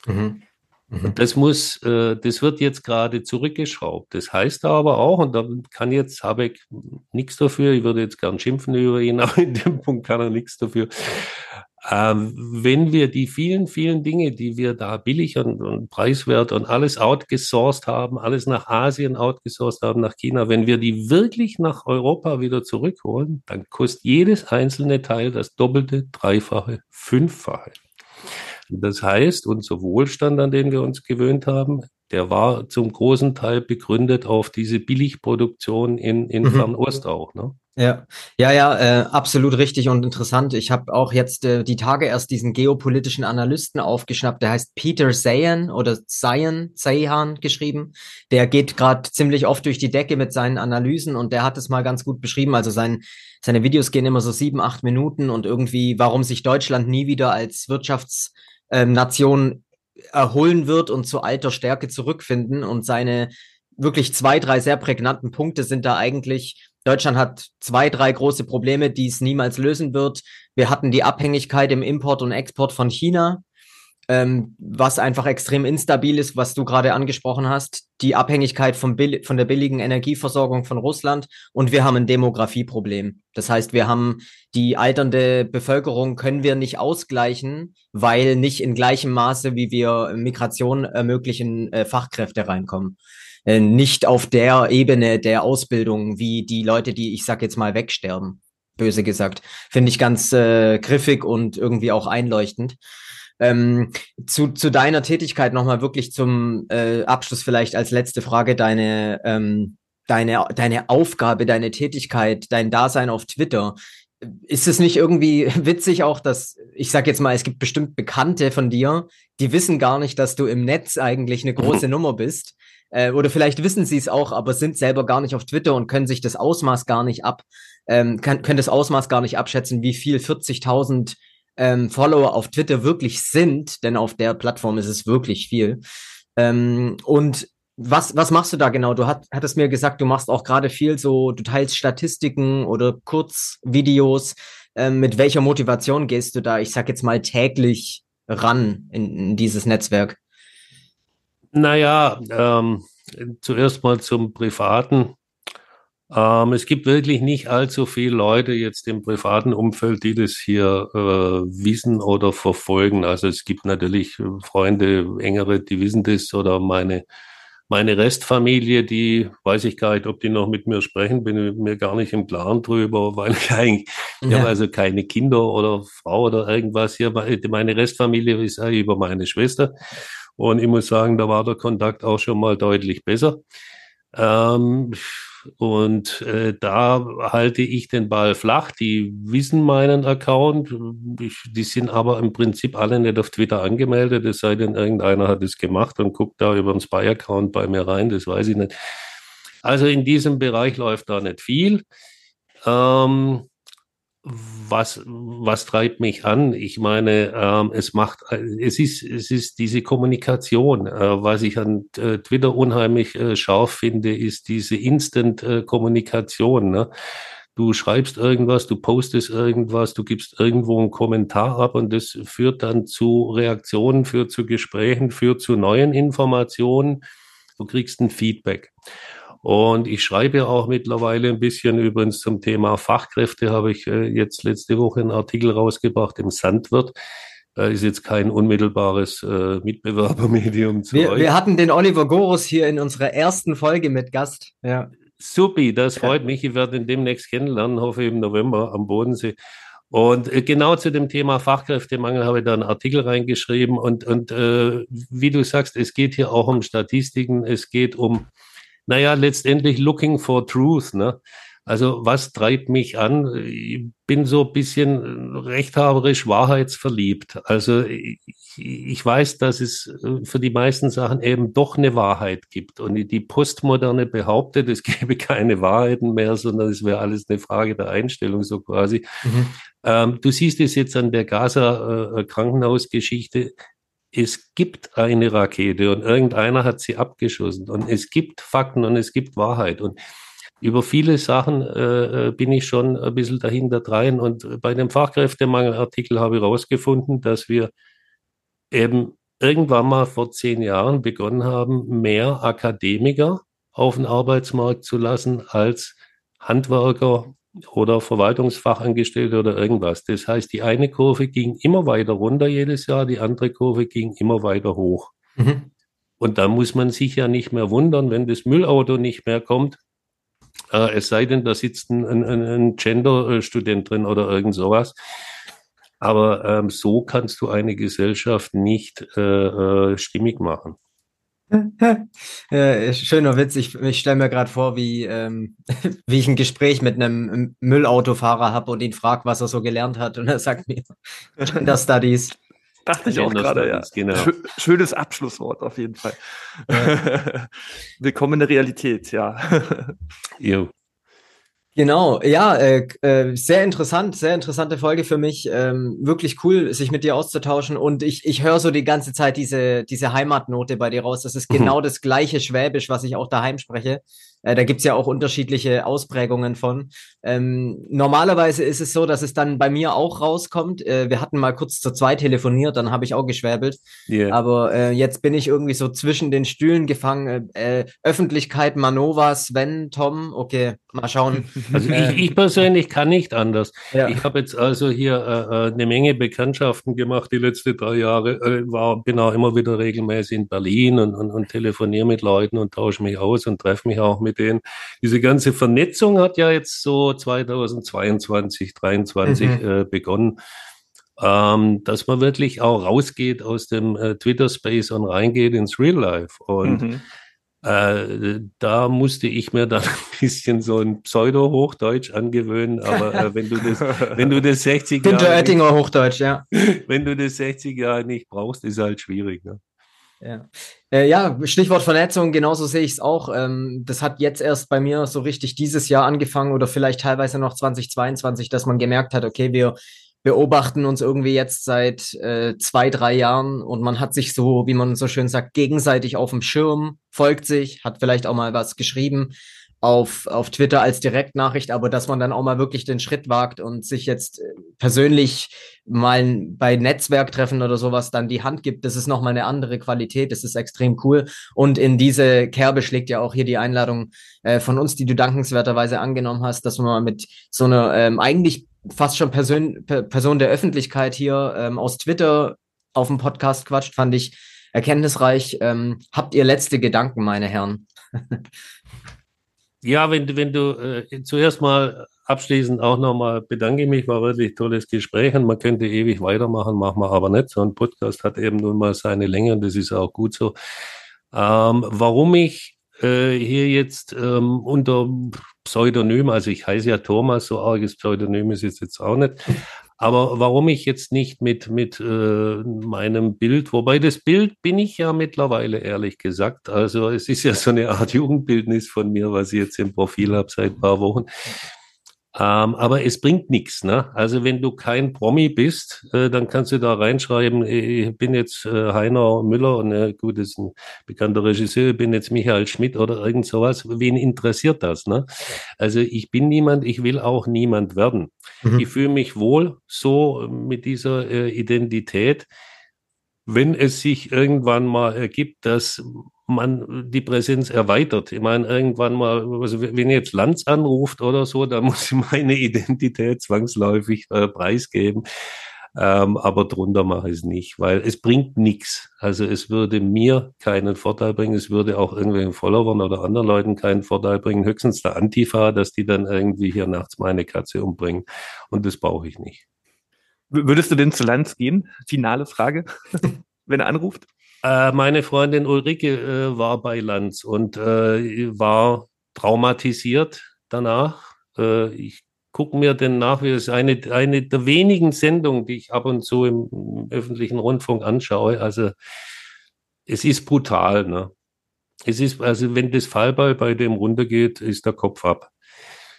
Mhm. Mhm. Das muss, äh, das wird jetzt gerade zurückgeschraubt. Das heißt aber auch, und da kann jetzt Habeck nichts dafür, ich würde jetzt gern schimpfen über ihn, aber in dem Punkt kann er nichts dafür. Ähm, wenn wir die vielen, vielen Dinge, die wir da billig und, und, preiswert und alles outgesourced haben, alles nach Asien outgesourced haben, nach China, wenn wir die wirklich nach Europa wieder zurückholen, dann kostet jedes einzelne Teil das Doppelte, Dreifache, Fünffache. Das heißt, unser Wohlstand, an den wir uns gewöhnt haben, der war zum großen Teil begründet auf diese Billigproduktion in, in mhm. Fernost auch. Ne? Ja, ja, ja, äh, absolut richtig und interessant. Ich habe auch jetzt äh, die Tage erst diesen geopolitischen Analysten aufgeschnappt, der heißt Peter Zayan oder Zayan, Zayan geschrieben. Der geht gerade ziemlich oft durch die Decke mit seinen Analysen und der hat es mal ganz gut beschrieben. Also sein, seine Videos gehen immer so sieben, acht Minuten und irgendwie, warum sich Deutschland nie wieder als Wirtschaftsnation ähm, erholen wird und zu alter Stärke zurückfinden und seine wirklich zwei, drei sehr prägnanten Punkte sind da eigentlich, Deutschland hat zwei, drei große Probleme, die es niemals lösen wird. Wir hatten die Abhängigkeit im Import und Export von China, ähm, was einfach extrem instabil ist, was du gerade angesprochen hast. Die Abhängigkeit von, von der billigen Energieversorgung von Russland und wir haben ein Demografieproblem. Das heißt, wir haben die alternde Bevölkerung können wir nicht ausgleichen, weil nicht in gleichem Maße, wie wir Migration ermöglichen, äh, Fachkräfte reinkommen. Äh, nicht auf der Ebene der Ausbildung wie die Leute, die ich sag jetzt mal wegsterben. Böse gesagt. Finde ich ganz äh, griffig und irgendwie auch einleuchtend. Ähm, zu, zu deiner Tätigkeit nochmal wirklich zum äh, Abschluss vielleicht als letzte Frage deine, ähm, deine, deine Aufgabe, deine Tätigkeit, dein Dasein auf Twitter. Ist es nicht irgendwie witzig auch, dass, ich sag jetzt mal, es gibt bestimmt Bekannte von dir, die wissen gar nicht, dass du im Netz eigentlich eine große Nummer bist äh, oder vielleicht wissen sie es auch, aber sind selber gar nicht auf Twitter und können sich das Ausmaß gar nicht ab, ähm, kann, können das Ausmaß gar nicht abschätzen, wie viel 40.000 ähm, Follower auf Twitter wirklich sind, denn auf der Plattform ist es wirklich viel. Ähm, und was, was machst du da genau? Du hat, hattest mir gesagt, du machst auch gerade viel so, du teilst Statistiken oder Kurzvideos. Ähm, mit welcher Motivation gehst du da, ich sag jetzt mal, täglich ran in, in dieses Netzwerk? Naja, ähm, zuerst mal zum Privaten. Ähm, es gibt wirklich nicht allzu viele Leute jetzt im privaten Umfeld, die das hier äh, wissen oder verfolgen. Also es gibt natürlich Freunde, engere, die wissen das oder meine meine Restfamilie, die weiß ich gar nicht, ob die noch mit mir sprechen, bin mir gar nicht im Klaren drüber, weil ich eigentlich, ja. ich habe also keine Kinder oder Frau oder irgendwas hier. Meine Restfamilie ist ja über meine Schwester. Und ich muss sagen, da war der Kontakt auch schon mal deutlich besser. Ähm, und äh, da halte ich den Ball flach. Die wissen meinen Account. Ich, die sind aber im Prinzip alle nicht auf Twitter angemeldet, es sei denn, irgendeiner hat es gemacht und guckt da über den Spy-Account bei mir rein. Das weiß ich nicht. Also in diesem Bereich läuft da nicht viel. Ähm, was, was treibt mich an? Ich meine, ähm, es macht, es ist, es ist diese Kommunikation. Äh, was ich an äh, Twitter unheimlich äh, scharf finde, ist diese Instant-Kommunikation. Ne? Du schreibst irgendwas, du postest irgendwas, du gibst irgendwo einen Kommentar ab und das führt dann zu Reaktionen, führt zu Gesprächen, führt zu neuen Informationen. Du kriegst ein Feedback. Und ich schreibe auch mittlerweile ein bisschen übrigens zum Thema Fachkräfte, habe ich äh, jetzt letzte Woche einen Artikel rausgebracht im Sandwirt. Äh, ist jetzt kein unmittelbares äh, Mitbewerbermedium zu wir, euch. Wir hatten den Oliver Gorus hier in unserer ersten Folge mit Gast. Ja. Supi, das freut mich. Ich werde ihn demnächst kennenlernen, hoffe im November am Bodensee. Und äh, genau zu dem Thema Fachkräftemangel habe ich da einen Artikel reingeschrieben. Und, und äh, wie du sagst, es geht hier auch um Statistiken, es geht um naja, letztendlich looking for truth. Ne? Also was treibt mich an? Ich bin so ein bisschen rechthaberisch wahrheitsverliebt. Also ich, ich weiß, dass es äh, für die meisten Sachen eben doch eine Wahrheit gibt. Und die Postmoderne behauptet, es gäbe keine Wahrheiten mehr, sondern es wäre alles eine Frage der Einstellung, so quasi. Mhm. Ähm, du siehst es jetzt an der Gaza-Krankenhausgeschichte. Es gibt eine Rakete und irgendeiner hat sie abgeschossen. Und es gibt Fakten und es gibt Wahrheit. Und über viele Sachen äh, äh bin ich schon ein bisschen dahinter drein. Und bei dem Fachkräftemangelartikel habe ich herausgefunden, dass wir eben irgendwann mal vor zehn Jahren begonnen haben, mehr Akademiker auf den Arbeitsmarkt zu lassen als Handwerker oder Verwaltungsfachangestellte oder irgendwas. Das heißt, die eine Kurve ging immer weiter runter jedes Jahr, die andere Kurve ging immer weiter hoch. Mhm. Und da muss man sich ja nicht mehr wundern, wenn das Müllauto nicht mehr kommt. Äh, es sei denn, da sitzt ein, ein, ein Gender-Student drin oder irgend sowas. Aber ähm, so kannst du eine Gesellschaft nicht äh, äh, stimmig machen. Ja, schöner Witz. Ich, ich stelle mir gerade vor, wie, ähm, wie ich ein Gespräch mit einem Müllautofahrer habe und ihn frage, was er so gelernt hat. Und er sagt mir, Gender Studies. Dachte ich auch gerade, ja. Genau. Schönes Abschlusswort auf jeden Fall. Ja. Willkommen in der Realität, ja. Jo. Genau, ja, äh, äh, sehr interessant, sehr interessante Folge für mich. Ähm, wirklich cool, sich mit dir auszutauschen. Und ich, ich höre so die ganze Zeit diese, diese Heimatnote bei dir raus. Das ist mhm. genau das gleiche Schwäbisch, was ich auch daheim spreche. Äh, da gibt's ja auch unterschiedliche Ausprägungen von. Ähm, normalerweise ist es so, dass es dann bei mir auch rauskommt. Äh, wir hatten mal kurz zu zweit telefoniert, dann habe ich auch geschwäbelt. Yeah. Aber äh, jetzt bin ich irgendwie so zwischen den Stühlen gefangen. Äh, Öffentlichkeit, Manova, Sven, Tom, okay, mal schauen. Also ich, äh, ich persönlich kann nicht anders. Ja. Ich habe jetzt also hier äh, äh, eine Menge Bekanntschaften gemacht die letzten drei Jahre. Äh, war, bin auch immer wieder regelmäßig in Berlin und, und, und telefoniere mit Leuten und tausche mich aus und treffe mich auch mit denen. Diese ganze Vernetzung hat ja jetzt so 2022, 2023 mhm. äh, begonnen. Ähm, dass man wirklich auch rausgeht aus dem äh, Twitter-Space und reingeht ins Real Life. Und mhm. Äh, da musste ich mir dann ein bisschen so ein Pseudo-Hochdeutsch angewöhnen, aber äh, wenn du das, wenn du das 60 Jahre. Oettinger Hochdeutsch, ja. Wenn du das 60 Jahre nicht brauchst, ist halt schwierig. Ne? Ja. Äh, ja, Stichwort Vernetzung, genauso sehe ich es auch. Ähm, das hat jetzt erst bei mir so richtig dieses Jahr angefangen oder vielleicht teilweise noch 2022, dass man gemerkt hat, okay, wir beobachten uns irgendwie jetzt seit äh, zwei, drei Jahren und man hat sich so, wie man so schön sagt, gegenseitig auf dem Schirm, folgt sich, hat vielleicht auch mal was geschrieben auf, auf Twitter als Direktnachricht, aber dass man dann auch mal wirklich den Schritt wagt und sich jetzt äh, persönlich mal bei Netzwerktreffen oder sowas dann die Hand gibt, das ist nochmal eine andere Qualität, das ist extrem cool. Und in diese Kerbe schlägt ja auch hier die Einladung äh, von uns, die du dankenswerterweise angenommen hast, dass man mit so einer ähm, eigentlich fast schon Person, Person der Öffentlichkeit hier ähm, aus Twitter auf dem Podcast quatscht, fand ich erkenntnisreich. Ähm, habt ihr letzte Gedanken, meine Herren? ja, wenn, wenn du äh, zuerst mal abschließend auch nochmal bedanke ich mich, war wirklich tolles Gespräch und man könnte ewig weitermachen, machen wir aber nicht. So ein Podcast hat eben nun mal seine Länge und das ist auch gut so. Ähm, warum ich äh, hier jetzt ähm, unter Pseudonym, also ich heiße ja Thomas, so arges Pseudonym ist es jetzt auch nicht. Aber warum ich jetzt nicht mit, mit äh, meinem Bild, wobei das Bild bin ich ja mittlerweile ehrlich gesagt. Also es ist ja so eine Art Jugendbildnis von mir, was ich jetzt im Profil habe seit ein paar Wochen. Ähm, aber es bringt nichts. Ne? Also wenn du kein Promi bist, äh, dann kannst du da reinschreiben, ich bin jetzt äh, Heiner Müller und äh, gut, das ist ein bekannter Regisseur, ich bin jetzt Michael Schmidt oder irgend sowas. Wen interessiert das? Ne? Also ich bin niemand, ich will auch niemand werden. Mhm. Ich fühle mich wohl so mit dieser äh, Identität. Wenn es sich irgendwann mal ergibt, dass man die Präsenz erweitert. Ich meine, irgendwann mal, also wenn jetzt Lanz anruft oder so, da muss ich meine Identität zwangsläufig äh, preisgeben. Ähm, aber drunter mache ich es nicht, weil es bringt nichts. Also es würde mir keinen Vorteil bringen, es würde auch irgendwelchen Followern oder anderen Leuten keinen Vorteil bringen, höchstens der Antifa, dass die dann irgendwie hier nachts meine Katze umbringen. Und das brauche ich nicht. Würdest du denn zu Lanz gehen? Finale Frage, wenn er anruft? Äh, meine Freundin Ulrike äh, war bei Lanz und äh, war traumatisiert danach. Äh, ich gucke mir den nach, wie es eine, eine der wenigen Sendungen, die ich ab und zu im, öffentlichen Rundfunk anschaue. Also es ist brutal. Ne? Es ist, also wenn das Fallball bei dem runtergeht, ist der Kopf ab.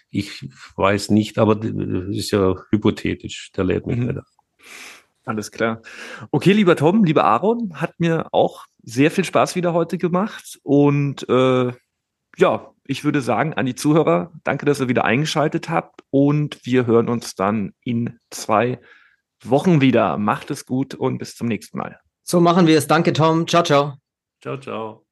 Ich weiß nicht, aber das ist ja hypothetisch. Der lädt mich mhm. nicht Alles klar. Okay, lieber Tom, lieber Aaron, hat mir auch sehr viel Spaß wieder heute gemacht. Und äh, ja, ich würde sagen an die Zuhörer, danke, dass ihr wieder eingeschaltet habt. Und wir hören uns dann in zwei Wochen wieder. Macht es gut und bis zum nächsten Mal. So machen wir es. Danke, Tom. Ciao, ciao. Ciao, ciao.